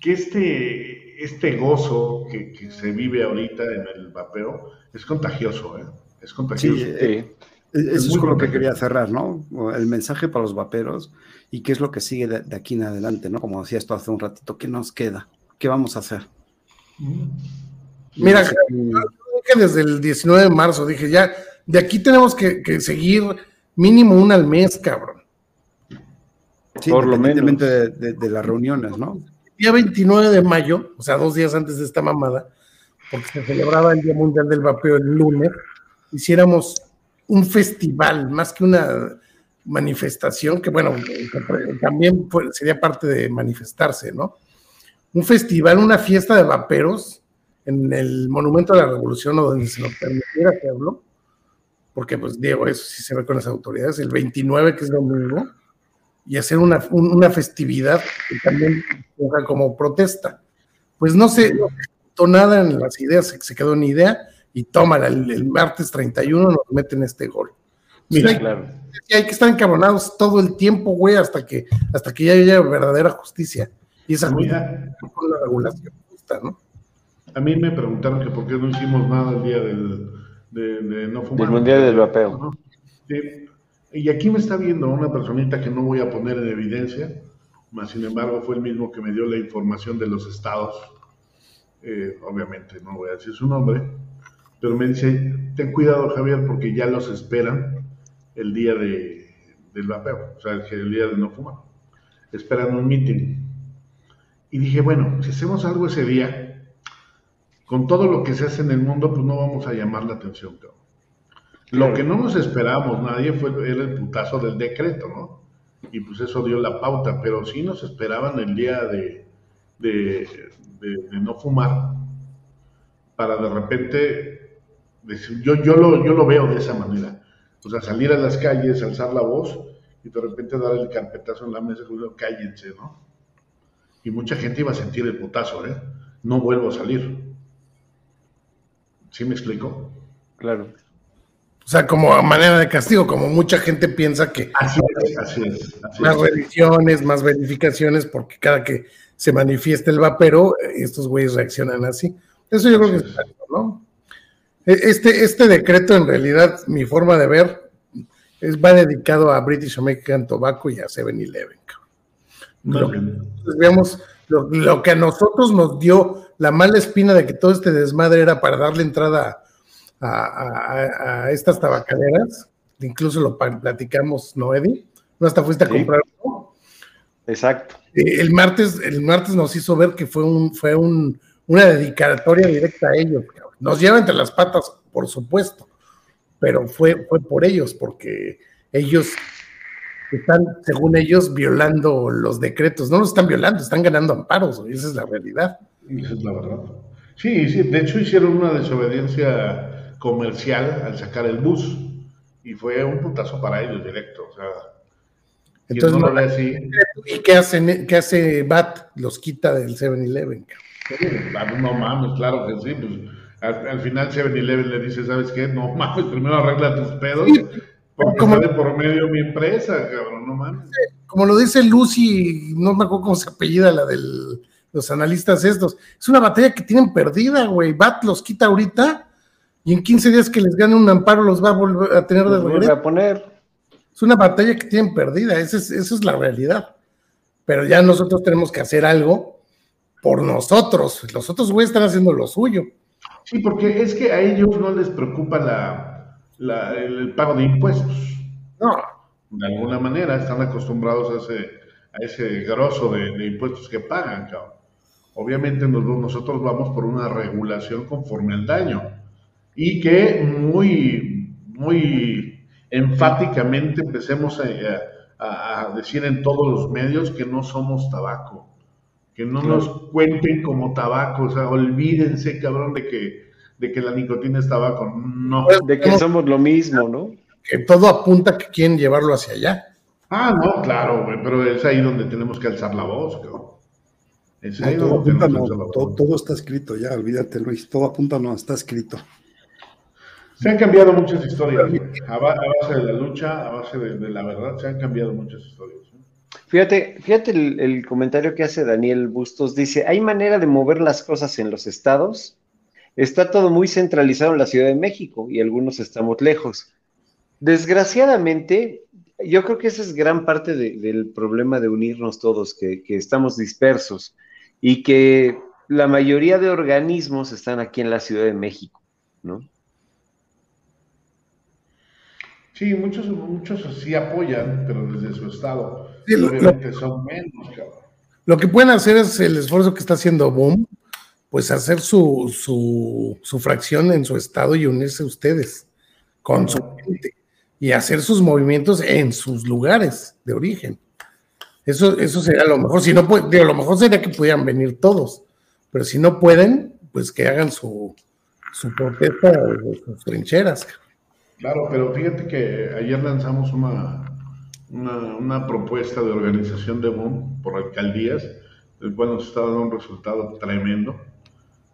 que este, este gozo que, se vive ahorita en el vapeo es contagioso, ¿eh? Es contagioso. Sí, eh, eso es, con lo que quería cerrar, ¿no? El mensaje para los vaperos y qué es lo que sigue de, de aquí en adelante, ¿no? Como decía esto hace un ratito, ¿qué nos queda? ¿Qué vamos a hacer? Mira, dije desde el 19 de marzo, dije ya, de aquí tenemos que, seguir mínimo una al mes, cabrón. Sí, Por lo menos. De, de, las reuniones, ¿no? día 29 de mayo, o sea, dos días antes de esta mamada, porque se celebraba el Día Mundial del Vapeo el lunes, hiciéramos un festival, más que una manifestación, que bueno, también sería parte de manifestarse, ¿no? Un festival, una fiesta de vaperos en el Monumento de la Revolución o donde se nos permitiera hacerlo, porque pues Diego, eso sí se ve con las autoridades, el 29 que es domingo, y hacer una, festividad que también ponga como protesta. Pues no se no nada en las ideas, se quedó en idea y tómala, el, martes 31 nos meten este gol. Mira, hay, que estar encabronados todo el tiempo, güey, hasta que, hasta que ya haya verdadera justicia. Y esa con la regulación justa, ¿no? A mí me preguntaron que por qué no hicimos nada el día del, de, no fumar. Del Mundial del Vapeo. Y aquí me está viendo una personita que no voy a poner en evidencia, más sin embargo fue el mismo que me dio la información de los estados. Eh, obviamente no voy a decir su nombre, pero me dice, ten cuidado Javier porque ya los esperan el día de, del vapeo, o sea, el día de no fumar, esperando un meeting. Y dije, bueno, si hacemos algo ese día, con todo lo que se hace en el mundo, pues no vamos a llamar la atención, Lo que no nos esperábamos nadie fue era el putazo del decreto, ¿no? Y pues eso dio la pauta, pero sí nos esperaban el día de, de, no fumar para de repente decir, yo, yo, lo, yo lo veo de esa manera. O sea, salir a las calles, alzar la voz y de repente dar el carpetazo en la mesa y decir, cállense, ¿no? Y mucha gente iba a sentir el putazo, ¿eh? No vuelvo a salir. ¿Sí me explico? Claro. O sea, como a manera de castigo, como mucha gente piensa que así es, así es, más revisiones, más verificaciones, porque cada que se manifiesta el vapero, estos güeyes reaccionan así. Eso yo creo que es ¿no? E, este, este decreto, en realidad, mi forma de ver, es, va dedicado a British American Tobacco y a 7-Eleven. Lo, veamos, lo que a nosotros nos dio la mala espina de que todo este desmadre era para darle entrada a, estas tabacaderas, incluso lo platicamos, ¿no, Eddie? No hasta fuiste a comprar. Exacto. Eh, el martes, el martes nos hizo ver que fue un, fue un, una dedicatoria directa a ellos. Nos lleva entre las patas, por supuesto, pero fue, fue por ellos, porque ellos están, según ellos, violando los decretos. No los están violando, están ganando amparos, esa es la realidad. Esa es la verdad. Sí, sí, de hecho hicieron una desobediencia comercial al sacar el bus y fue un putazo para ellos directo. O sea, entonces, no, ¿y qué, hacen, qué hace BAT? Los quita del 7-Eleven. no mames, claro que sí. Pues, al, final 7-Eleven le dice, ¿sabes qué? No mames, primero arregla tus pedos. Porque como, sale por medio mi empresa, cabrón, no mames. Como lo dice Lucy, no me acuerdo cómo se apellida la de los analistas estos. Es una batalla que tienen perdida, güey. BAT los quita ahorita y en 15 días que les gane un amparo los va a volver a tener de regreso. a poner. Es una batalla que tienen perdida, esa es, esa es la realidad. Pero ya nosotros tenemos que hacer algo por nosotros. Los otros güeyes están haciendo lo suyo. Sí, porque es que a ellos no les preocupa la, el, pago de impuestos. No. De alguna manera están acostumbrados a ese, a ese grosso de, impuestos que pagan, cabrón. Obviamente nosotros vamos por una regulación conforme al daño y que muy, muy enfáticamente empecemos a, decir en todos los medios que no somos tabaco, que no nos cuenten como tabaco, o sea, olvídense, cabrón, de que, de que la nicotina es tabaco, no. De que somos lo mismo, ¿no? Que todo apunta que quieren llevarlo hacia allá. Ah, no, claro, güey, pero es ahí donde tenemos que alzar la voz, cabrón. Es ahí todo, apunta, no, todo, todo, está escrito ya, olvídate Luis, todo apunta no, está escrito. Se han cambiado muchas historias, a, base de la lucha, a base de, la verdad, se han cambiado muchas historias. Fíjate, fíjate el, comentario que hace Daniel Bustos, dice, ¿hay manera de mover las cosas en los estados? Está todo muy centralizado en la Ciudad de México y algunos estamos lejos. Desgraciadamente, yo creo que esa es gran parte del problema de unirnos todos, que, que estamos dispersos y que la mayoría de organismos están aquí en la Ciudad de México, ¿no? Sí, muchos, muchos sí apoyan, pero desde su estado. obviamente son menos, cabrón. Lo que pueden hacer es el esfuerzo que está haciendo Boom, pues hacer su, su, fracción en su estado y unirse a ustedes con su gente y hacer sus movimientos en sus lugares de origen. Eso, eso sería lo mejor. Si no puede, lo mejor sería que pudieran venir todos, pero si no pueden, pues que hagan su, su protesta de sus trincheras. Claro, pero fíjate que ayer lanzamos una, una, propuesta de organización de BOOM por alcaldías, el cual nos está dando un resultado tremendo,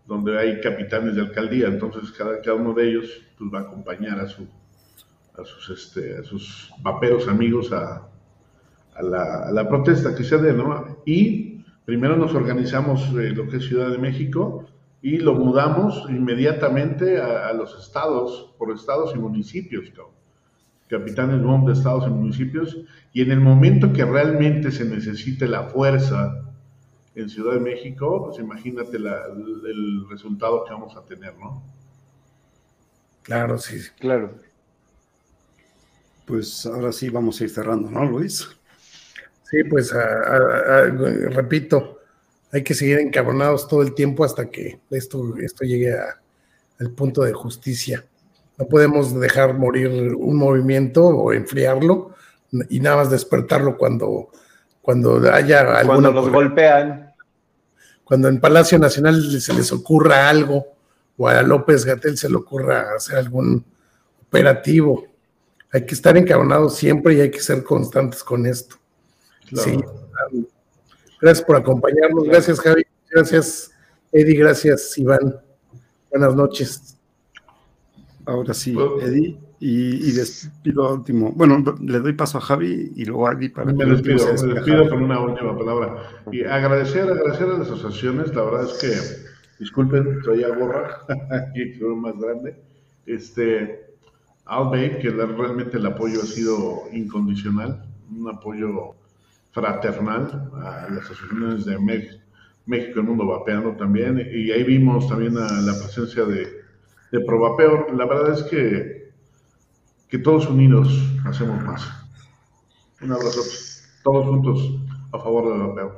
donde hay capitanes de alcaldía, entonces cada, cada uno de ellos pues, va a acompañar a, su, a, sus, este, a sus vaperos amigos a, a, la, a la protesta que se dé, ¿no? Y primero nos organizamos eh, lo que es Ciudad de México, y lo mudamos inmediatamente a, los estados, por estados y municipios, capitanes de estados y municipios, y en el momento que realmente se necesite la fuerza en Ciudad de México, pues imagínate el resultado que vamos a tener, ¿no? Claro, sí. Claro. Pues ahora sí vamos a ir cerrando, ¿no, Luis? Sí, pues repito, hay que seguir encabronados todo el tiempo hasta que esto, esto llegue al punto de justicia. No podemos dejar morir un movimiento o enfriarlo y nada más despertarlo cuando, cuando haya alguna. Cuando los golpean. Cuando en Palacio Nacional se les ocurra algo o a López Gatel se le ocurra hacer algún operativo. Hay que estar encabronados siempre y hay que ser constantes con esto. Sí. Gracias por acompañarnos. Gracias, Javi. Gracias, Eddie. Gracias, Iván. Buenas noches. Ahora sí, Eddie. Y, despido último. Bueno, le doy paso a Javi y luego a Eddie para Me despido, me despido con una última palabra. Y agradecer, agradecer a las asociaciones. La verdad es que, disculpen, traía gorra, aquí que más grande. Este, Albay, que realmente el apoyo ha sido incondicional, un apoyo fraternal a las asociaciones de México, México el Mundo Vapeando también, y ahí vimos también a la presencia de, de Provapeo. La verdad es que, que todos unidos hacemos más. Un abrazo, todos juntos a favor del vapeo.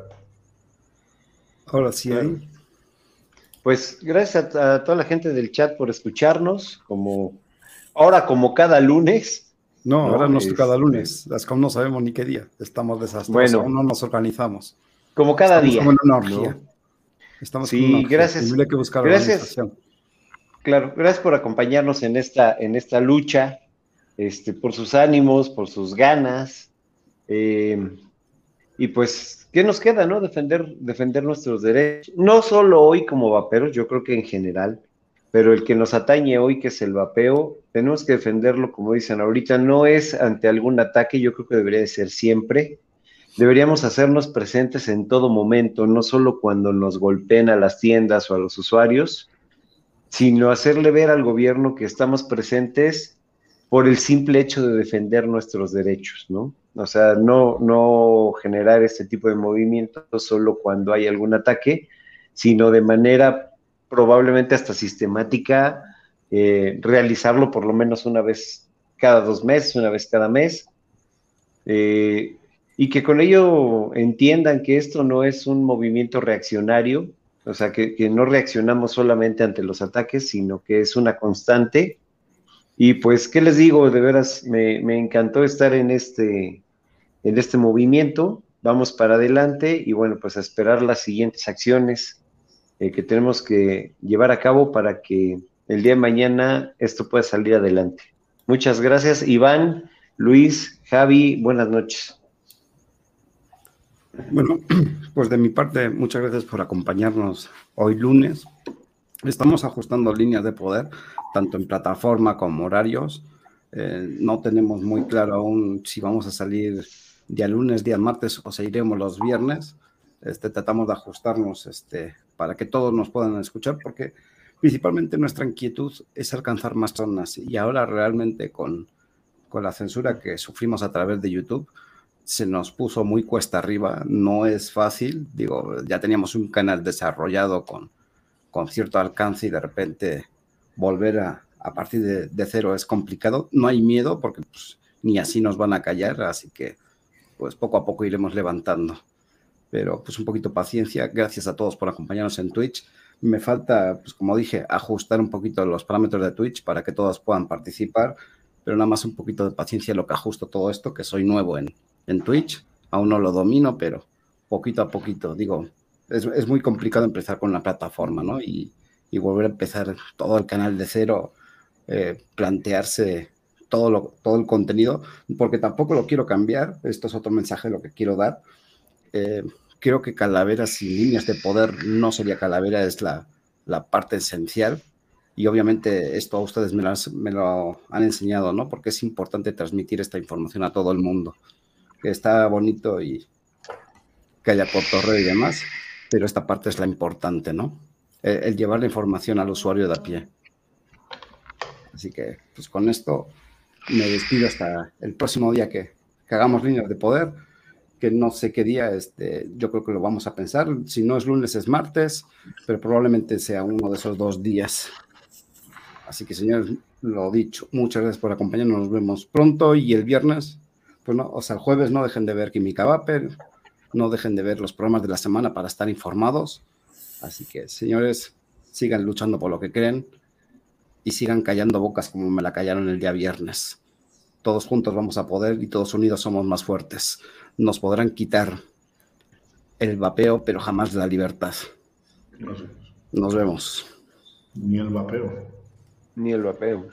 Ahora sí hay. Pues gracias a, toda la gente del chat por escucharnos, como ahora como cada lunes. No, ahora no es cada lunes. Es como no sabemos ni qué día. Estamos desastrosos. Bueno, aún no nos organizamos. Como cada día. Estamos en una orgía. Estamos sí, una gracias. que buscar gracias. Claro, gracias por acompañarnos en esta, en esta lucha, este, por sus ánimos, por sus ganas. Eh, y pues, ¿qué nos queda, no? Defender, defender nuestros derechos. No solo hoy como vaperos, yo creo que en general pero el que nos atañe hoy, que es el vapeo, tenemos que defenderlo, como dicen ahorita, no es ante algún ataque, yo creo que debería de ser siempre. Deberíamos hacernos presentes en todo momento, no solo cuando nos golpeen a las tiendas o a los usuarios, sino hacerle ver al gobierno que estamos presentes por el simple hecho de defender nuestros derechos, ¿no? O sea, no, no generar este tipo de movimientos solo cuando hay algún ataque, sino de manera probablemente hasta sistemática, eh, realizarlo por lo menos una vez cada dos meses, una vez cada mes, eh, y que con ello entiendan que esto no es un movimiento reaccionario, o sea, que, no reaccionamos solamente ante los ataques, sino que es una constante. Y pues, ¿qué les digo? De veras, me, me encantó estar en este, en este movimiento. Vamos para adelante y bueno, pues a esperar las siguientes acciones eh, que tenemos que llevar a cabo para que el día de mañana esto pueda salir adelante. Muchas gracias, Iván, Luis, Javi, buenas noches. Bueno, pues de mi parte, muchas gracias por acompañarnos hoy lunes. Estamos ajustando líneas de poder, tanto en plataforma como horarios. Eh, no tenemos muy claro aún si vamos a salir día lunes, día martes o seguiremos los viernes. Este, tratamos de ajustarnos este, para que todos nos puedan escuchar, porque principalmente nuestra inquietud es alcanzar más zonas y ahora realmente con, con la censura que sufrimos a través de YouTube, se nos puso muy cuesta arriba, no es fácil, digo, ya teníamos un canal desarrollado con, con cierto alcance y de repente volver a, partir de, de, cero es complicado, no hay miedo porque pues, ni así nos van a callar, así que pues poco a poco iremos levantando pero pues un poquito paciencia. Gracias a todos por acompañarnos en Twitch. Me falta, pues como dije, ajustar un poquito los parámetros de Twitch para que todos puedan participar, pero nada más un poquito de paciencia lo que ajusto todo esto, que soy nuevo en, en Twitch, aún no lo domino, pero poquito a poquito, digo, es, es muy complicado empezar con la plataforma, ¿no? Y, y, volver a empezar todo el canal de cero, eh, plantearse todo, lo, todo el contenido, porque tampoco lo quiero cambiar, esto es otro mensaje lo que quiero dar, eh, creo que Calavera sin líneas de poder no sería Calavera, es la, la parte esencial. Y obviamente esto a ustedes me, me, lo han enseñado, ¿no? Porque es importante transmitir esta información a todo el mundo. Que está bonito y que haya cotorreo y demás, pero esta parte es la importante, ¿no? El, el, llevar la información al usuario de a pie. Así que, pues con esto me despido hasta el próximo día que, que hagamos líneas de poder que no sé qué día, este, yo creo que lo vamos a pensar. Si no es lunes, es martes, pero probablemente sea uno de esos dos días. Así que, señores, lo dicho, muchas gracias por acompañarnos, nos vemos pronto y el viernes, pues no, o sea, el jueves no dejen de ver Química Vapor, no dejen de ver los programas de la semana para estar informados. Así que, señores, sigan luchando por lo que creen y sigan callando bocas como me la callaron el día viernes. Todos juntos vamos a poder y todos unidos somos más fuertes. Nos podrán quitar el vapeo, pero jamás la libertad. Nos vemos. Ni el vapeo. Ni el vapeo.